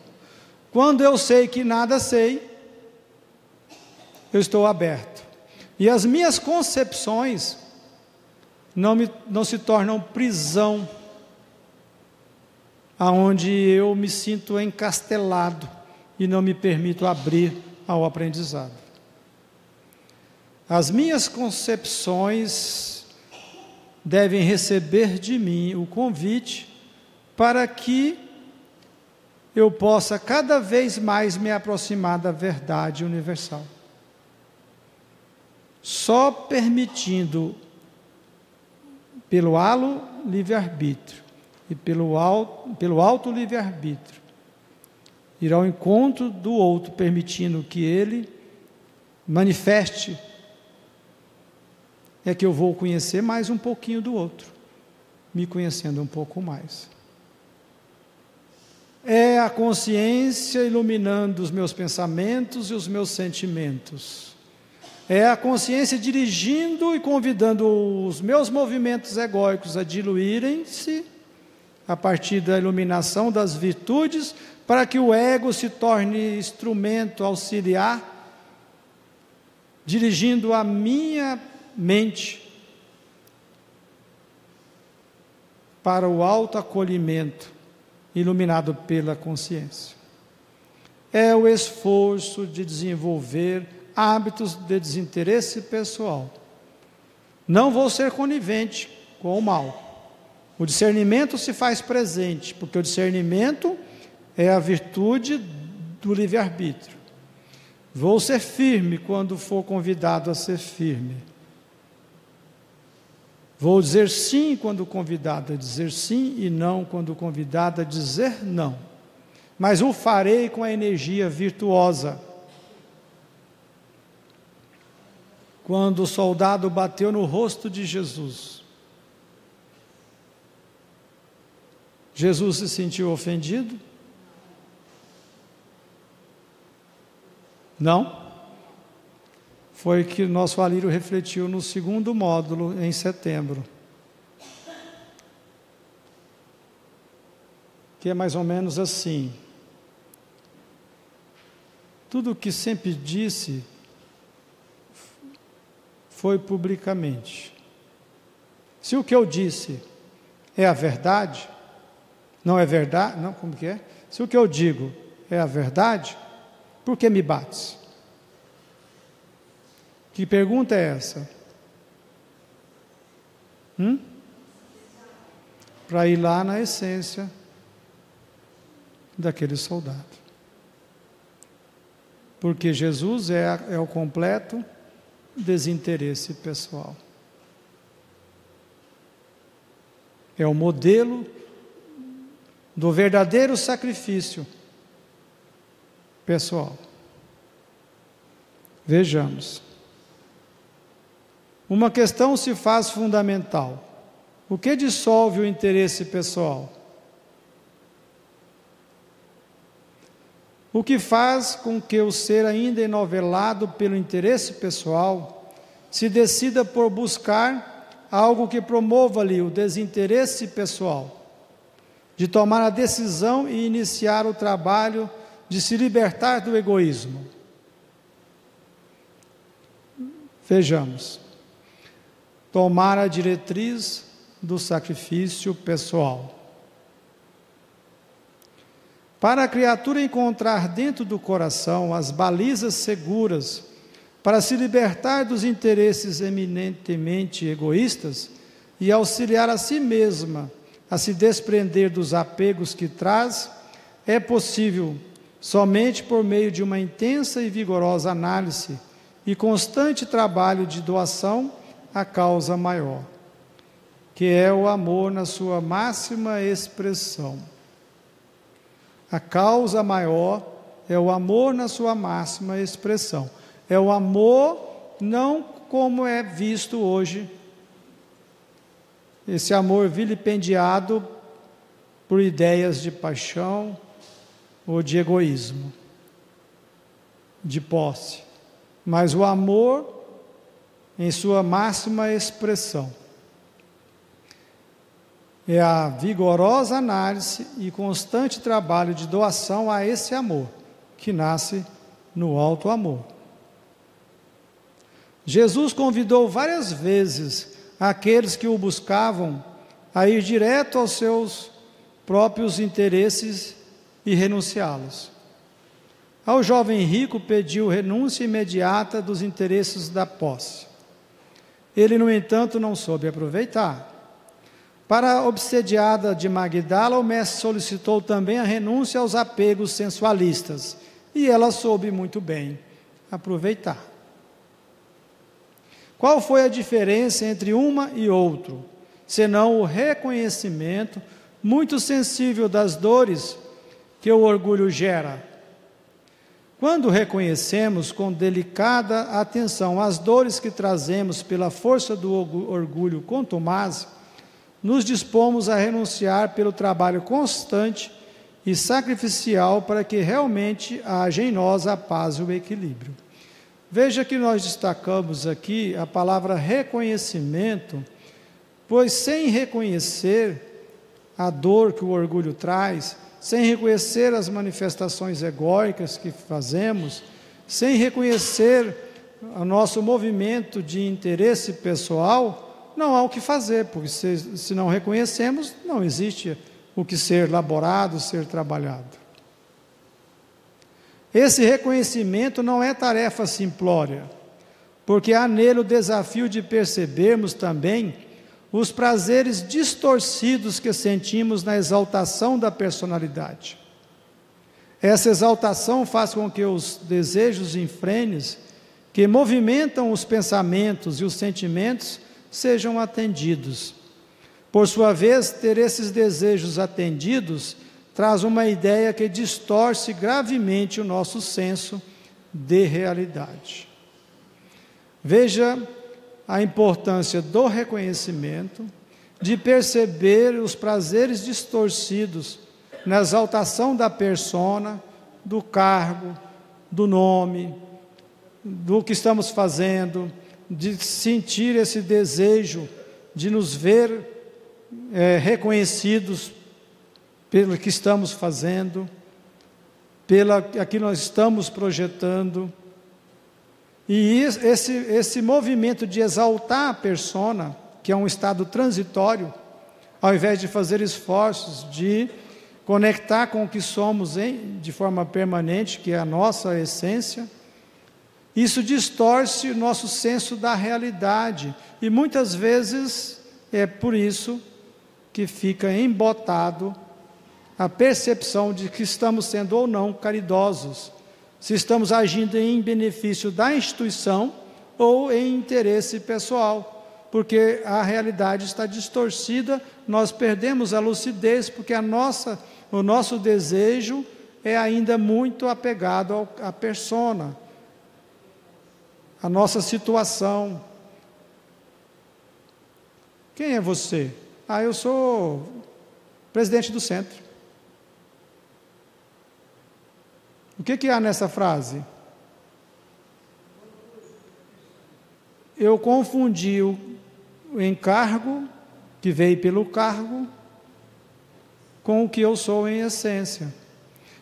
Quando eu sei que nada sei, eu estou aberto. E as minhas concepções não, me, não se tornam prisão, aonde eu me sinto encastelado e não me permito abrir ao aprendizado. As minhas concepções devem receber de mim o convite para que eu possa cada vez mais me aproximar da verdade universal. Só permitindo, pelo halo livre-arbítrio e pelo alto, pelo alto livre-arbítrio, ir ao encontro do outro, permitindo que ele manifeste, é que eu vou conhecer mais um pouquinho do outro, me conhecendo um pouco mais. É a consciência iluminando os meus pensamentos e os meus sentimentos é a consciência dirigindo e convidando os meus movimentos egóicos a diluírem-se a partir da iluminação das virtudes, para que o ego se torne instrumento auxiliar, dirigindo a minha mente para o autoacolhimento, iluminado pela consciência. É o esforço de desenvolver hábitos de desinteresse pessoal. Não vou ser conivente com o mal. O discernimento se faz presente, porque o discernimento é a virtude do livre-arbítrio. Vou ser firme quando for convidado a ser firme. Vou dizer sim quando convidado a dizer sim e não quando convidado a dizer não. Mas o farei com a energia virtuosa quando o soldado bateu no rosto de Jesus. Jesus se sentiu ofendido? Não? Foi que o nosso alírio refletiu no segundo módulo, em setembro. Que é mais ou menos assim. Tudo o que sempre disse foi publicamente. Se o que eu disse é a verdade, não é verdade, não, como que é? Se o que eu digo é a verdade, por que me bates? Que pergunta é essa? Hum? Para ir lá na essência daquele soldado. Porque Jesus é, é o completo desinteresse pessoal. É o modelo do verdadeiro sacrifício pessoal. Vejamos. Uma questão se faz fundamental. O que dissolve o interesse pessoal? O que faz com que o ser ainda enovelado pelo interesse pessoal se decida por buscar algo que promova-lhe o desinteresse pessoal, de tomar a decisão e iniciar o trabalho de se libertar do egoísmo. Vejamos. Tomar a diretriz do sacrifício pessoal. Para a criatura encontrar dentro do coração as balizas seguras para se libertar dos interesses eminentemente egoístas e auxiliar a si mesma a se desprender dos apegos que traz, é possível somente por meio de uma intensa e vigorosa análise e constante trabalho de doação à causa maior, que é o amor na sua máxima expressão. A causa maior é o amor na sua máxima expressão. É o amor não como é visto hoje, esse amor vilipendiado por ideias de paixão ou de egoísmo, de posse, mas o amor em sua máxima expressão é a vigorosa análise e constante trabalho de doação a esse amor, que nasce no alto amor. Jesus convidou várias vezes aqueles que o buscavam a ir direto aos seus próprios interesses e renunciá-los. Ao jovem rico pediu renúncia imediata dos interesses da posse. Ele, no entanto, não soube aproveitar. Para a obsediada de Magdala, o mestre solicitou também a renúncia aos apegos sensualistas, e ela soube muito bem aproveitar. Qual foi a diferença entre uma e outro? Senão o reconhecimento muito sensível das dores que o orgulho gera. Quando reconhecemos com delicada atenção as dores que trazemos pela força do orgulho contumaz, nos dispomos a renunciar pelo trabalho constante e sacrificial para que realmente haja em nós a paz e o equilíbrio. Veja que nós destacamos aqui a palavra reconhecimento, pois sem reconhecer a dor que o orgulho traz, sem reconhecer as manifestações egóicas que fazemos, sem reconhecer o nosso movimento de interesse pessoal, não há o que fazer, porque se, se não reconhecemos, não existe o que ser elaborado, ser trabalhado. Esse reconhecimento não é tarefa simplória, porque há nele o desafio de percebermos também os prazeres distorcidos que sentimos na exaltação da personalidade. Essa exaltação faz com que os desejos infrenes, que movimentam os pensamentos e os sentimentos, sejam atendidos. Por sua vez, ter esses desejos atendidos traz uma ideia que distorce gravemente o nosso senso de realidade. Veja a importância do reconhecimento, de perceber os prazeres distorcidos na exaltação da persona, do cargo, do nome, do que estamos fazendo, de sentir esse desejo de nos ver é, reconhecidos pelo que estamos fazendo, pela que nós estamos projetando. E esse, esse movimento de exaltar a persona, que é um estado transitório, ao invés de fazer esforços de conectar com o que somos em, de forma permanente, que é a nossa essência, isso distorce o nosso senso da realidade e muitas vezes é por isso que fica embotado a percepção de que estamos sendo ou não caridosos, se estamos agindo em benefício da instituição ou em interesse pessoal, porque a realidade está distorcida, nós perdemos a lucidez porque a nossa, o nosso desejo é ainda muito apegado à persona a nossa situação. Quem é você? Ah, eu sou presidente do centro. O que, que há nessa frase? Eu confundi o encargo, que veio pelo cargo, com o que eu sou em essência.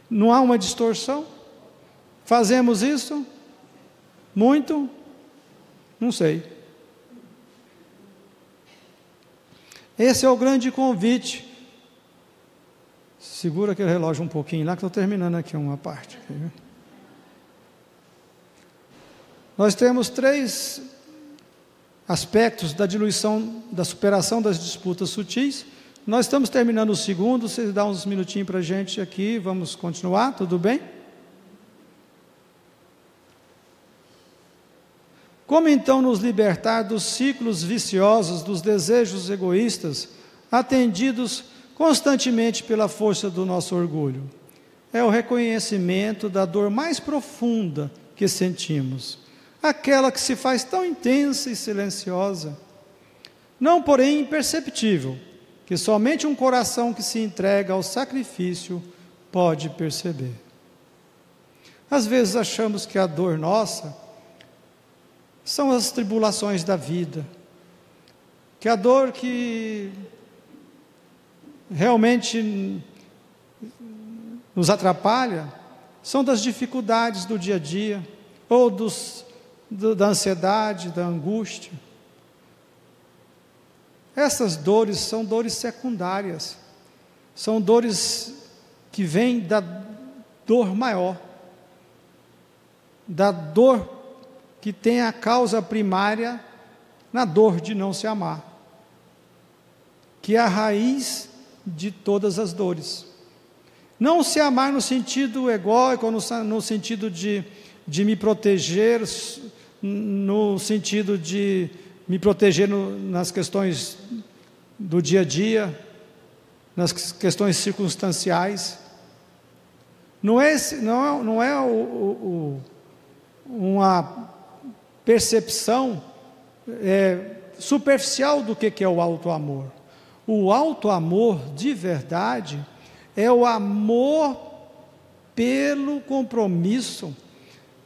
Não há uma distorção? Fazemos isso? Muito? Não sei. Esse é o grande convite. Segura aquele relógio um pouquinho lá que estou terminando aqui uma parte. Nós temos três aspectos da diluição, da superação das disputas sutis. Nós estamos terminando o segundo, vocês dão uns minutinhos para a gente aqui, vamos continuar, tudo bem? Como então nos libertar dos ciclos viciosos, dos desejos egoístas, atendidos constantemente pela força do nosso orgulho? É o reconhecimento da dor mais profunda que sentimos, aquela que se faz tão intensa e silenciosa, não porém imperceptível, que somente um coração que se entrega ao sacrifício pode perceber. Às vezes achamos que a dor nossa são as tribulações da vida. Que a dor que realmente nos atrapalha são das dificuldades do dia a dia, ou dos, do, da ansiedade, da angústia. Essas dores são dores secundárias, são dores que vêm da dor maior, da dor que tem a causa primária na dor de não se amar, que é a raiz de todas as dores. Não se amar no sentido egóico, no, no sentido de, de me proteger, no sentido de me proteger no, nas questões do dia a dia, nas questões circunstanciais. Não é, não é, não é o, o, uma percepção é, superficial do que, que é o alto amor. O alto amor de verdade é o amor pelo compromisso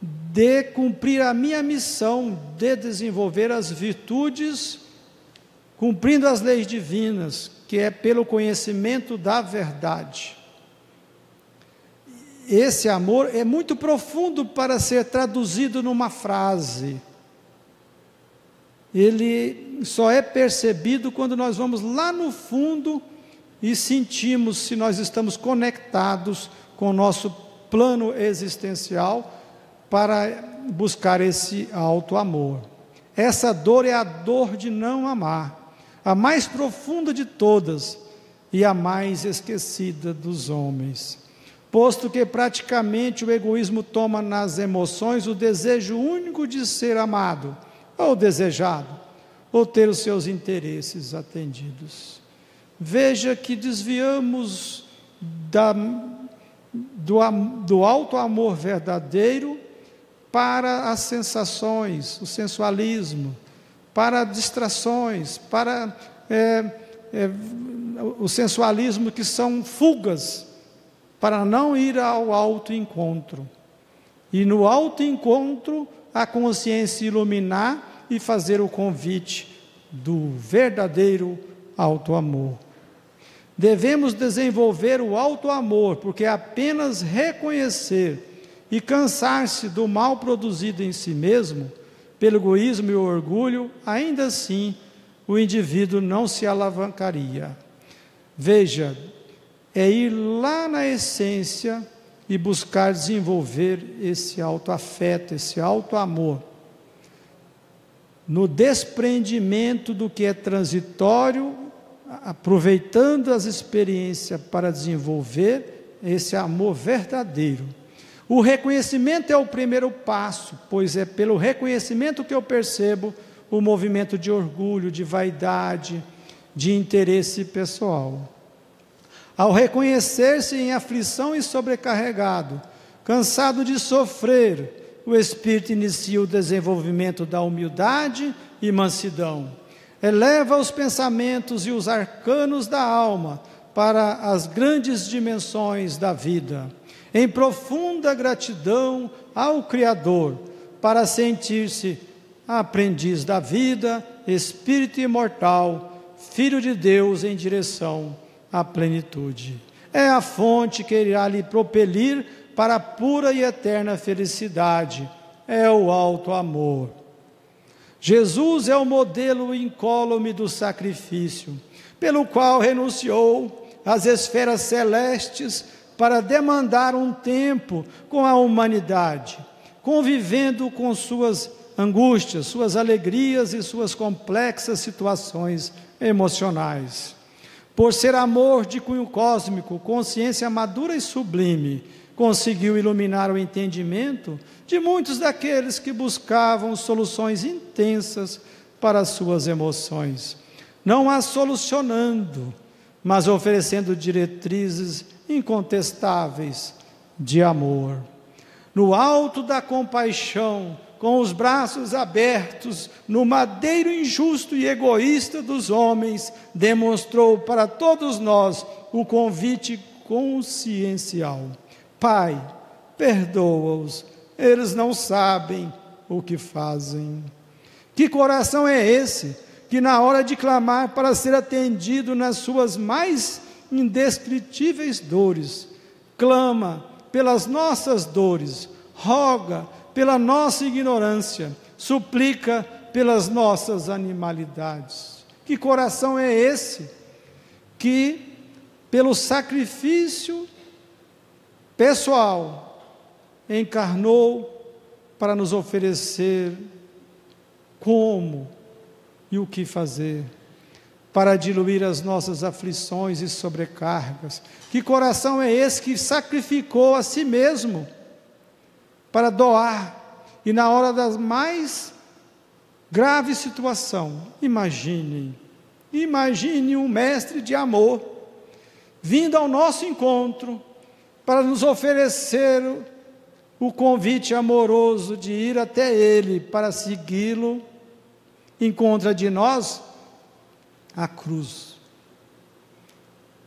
de cumprir a minha missão de desenvolver as virtudes, cumprindo as leis divinas, que é pelo conhecimento da verdade. Esse amor é muito profundo para ser traduzido numa frase ele só é percebido quando nós vamos lá no fundo e sentimos se nós estamos conectados com o nosso plano existencial para buscar esse alto amor. Essa dor é a dor de não amar, a mais profunda de todas e a mais esquecida dos homens. Posto que praticamente o egoísmo toma nas emoções o desejo único de ser amado ou desejado, ou ter os seus interesses atendidos. Veja que desviamos da, do, do alto amor verdadeiro para as sensações, o sensualismo, para distrações, para é, é, o sensualismo que são fugas, para não ir ao alto encontro. E no alto encontro, a consciência iluminar e fazer o convite do verdadeiro alto amor. Devemos desenvolver o alto amor, porque apenas reconhecer e cansar-se do mal produzido em si mesmo, pelo egoísmo e o orgulho, ainda assim o indivíduo não se alavancaria. Veja, é ir lá na essência e buscar desenvolver esse alto afeto, esse alto amor. No desprendimento do que é transitório, aproveitando as experiências para desenvolver esse amor verdadeiro. O reconhecimento é o primeiro passo, pois é pelo reconhecimento que eu percebo o movimento de orgulho, de vaidade, de interesse pessoal. Ao reconhecer-se em aflição e sobrecarregado, cansado de sofrer, o espírito inicia o desenvolvimento da humildade e mansidão. Eleva os pensamentos e os arcanos da alma para as grandes dimensões da vida, em profunda gratidão ao Criador, para sentir-se aprendiz da vida, espírito imortal, filho de Deus em direção à plenitude. É a fonte que irá lhe propelir para a pura e eterna felicidade. É o alto amor. Jesus é o modelo incólume do sacrifício, pelo qual renunciou às esferas celestes para demandar um tempo com a humanidade, convivendo com suas angústias, suas alegrias e suas complexas situações emocionais. Por ser amor de cunho cósmico, consciência madura e sublime, conseguiu iluminar o entendimento de muitos daqueles que buscavam soluções intensas para as suas emoções, não as solucionando, mas oferecendo diretrizes incontestáveis de amor. No alto da compaixão, com os braços abertos no madeiro injusto e egoísta dos homens, demonstrou para todos nós o convite consciencial. Pai, perdoa-os, eles não sabem o que fazem. Que coração é esse que, na hora de clamar para ser atendido nas suas mais indescritíveis dores, clama pelas nossas dores, roga pela nossa ignorância, suplica pelas nossas animalidades. Que coração é esse que, pelo sacrifício pessoal, encarnou para nos oferecer como e o que fazer? para diluir as nossas aflições e sobrecargas. Que coração é esse que sacrificou a si mesmo para doar. E na hora da mais grave situação, imagine, imagine um mestre de amor vindo ao nosso encontro para nos oferecer o convite amoroso de ir até Ele para segui-lo, encontra de nós a cruz.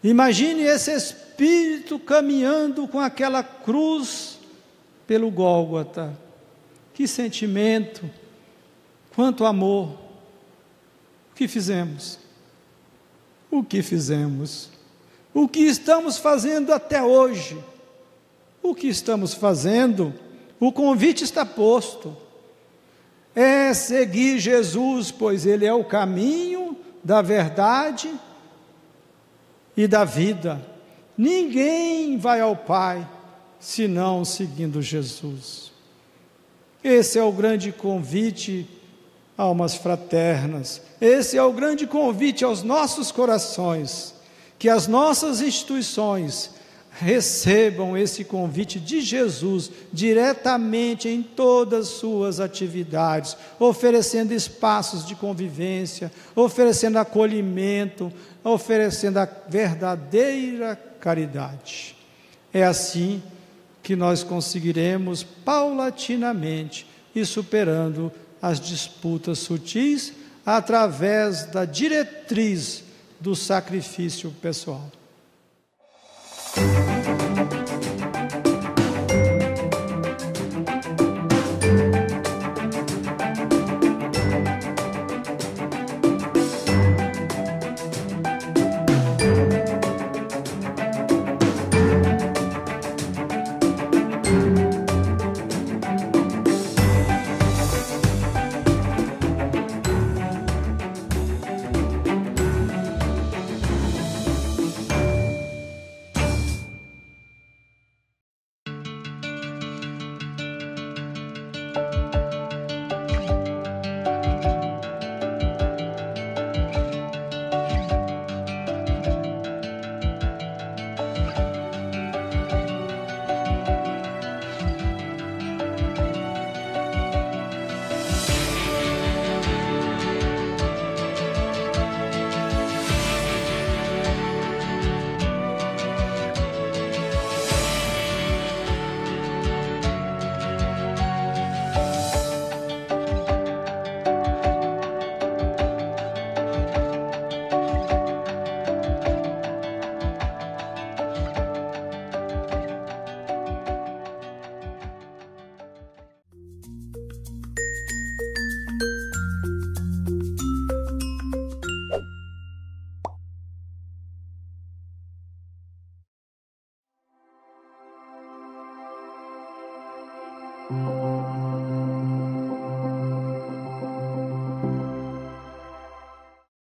Imagine esse espírito caminhando com aquela cruz pelo Gólgota. Que sentimento, quanto amor. O que fizemos? O que fizemos? O que estamos fazendo até hoje? O que estamos fazendo? O convite está posto. É seguir Jesus, pois Ele é o caminho da verdade e da vida. Ninguém vai ao Pai senão seguindo Jesus. Esse é o grande convite, almas fraternas. Esse é o grande convite aos nossos corações, que as nossas instituições recebam esse convite de Jesus diretamente em todas suas atividades, oferecendo espaços de convivência, oferecendo acolhimento, oferecendo a verdadeira caridade. É assim que nós conseguiremos paulatinamente ir superando as disputas sutis através da diretriz do sacrifício pessoal. Thank you.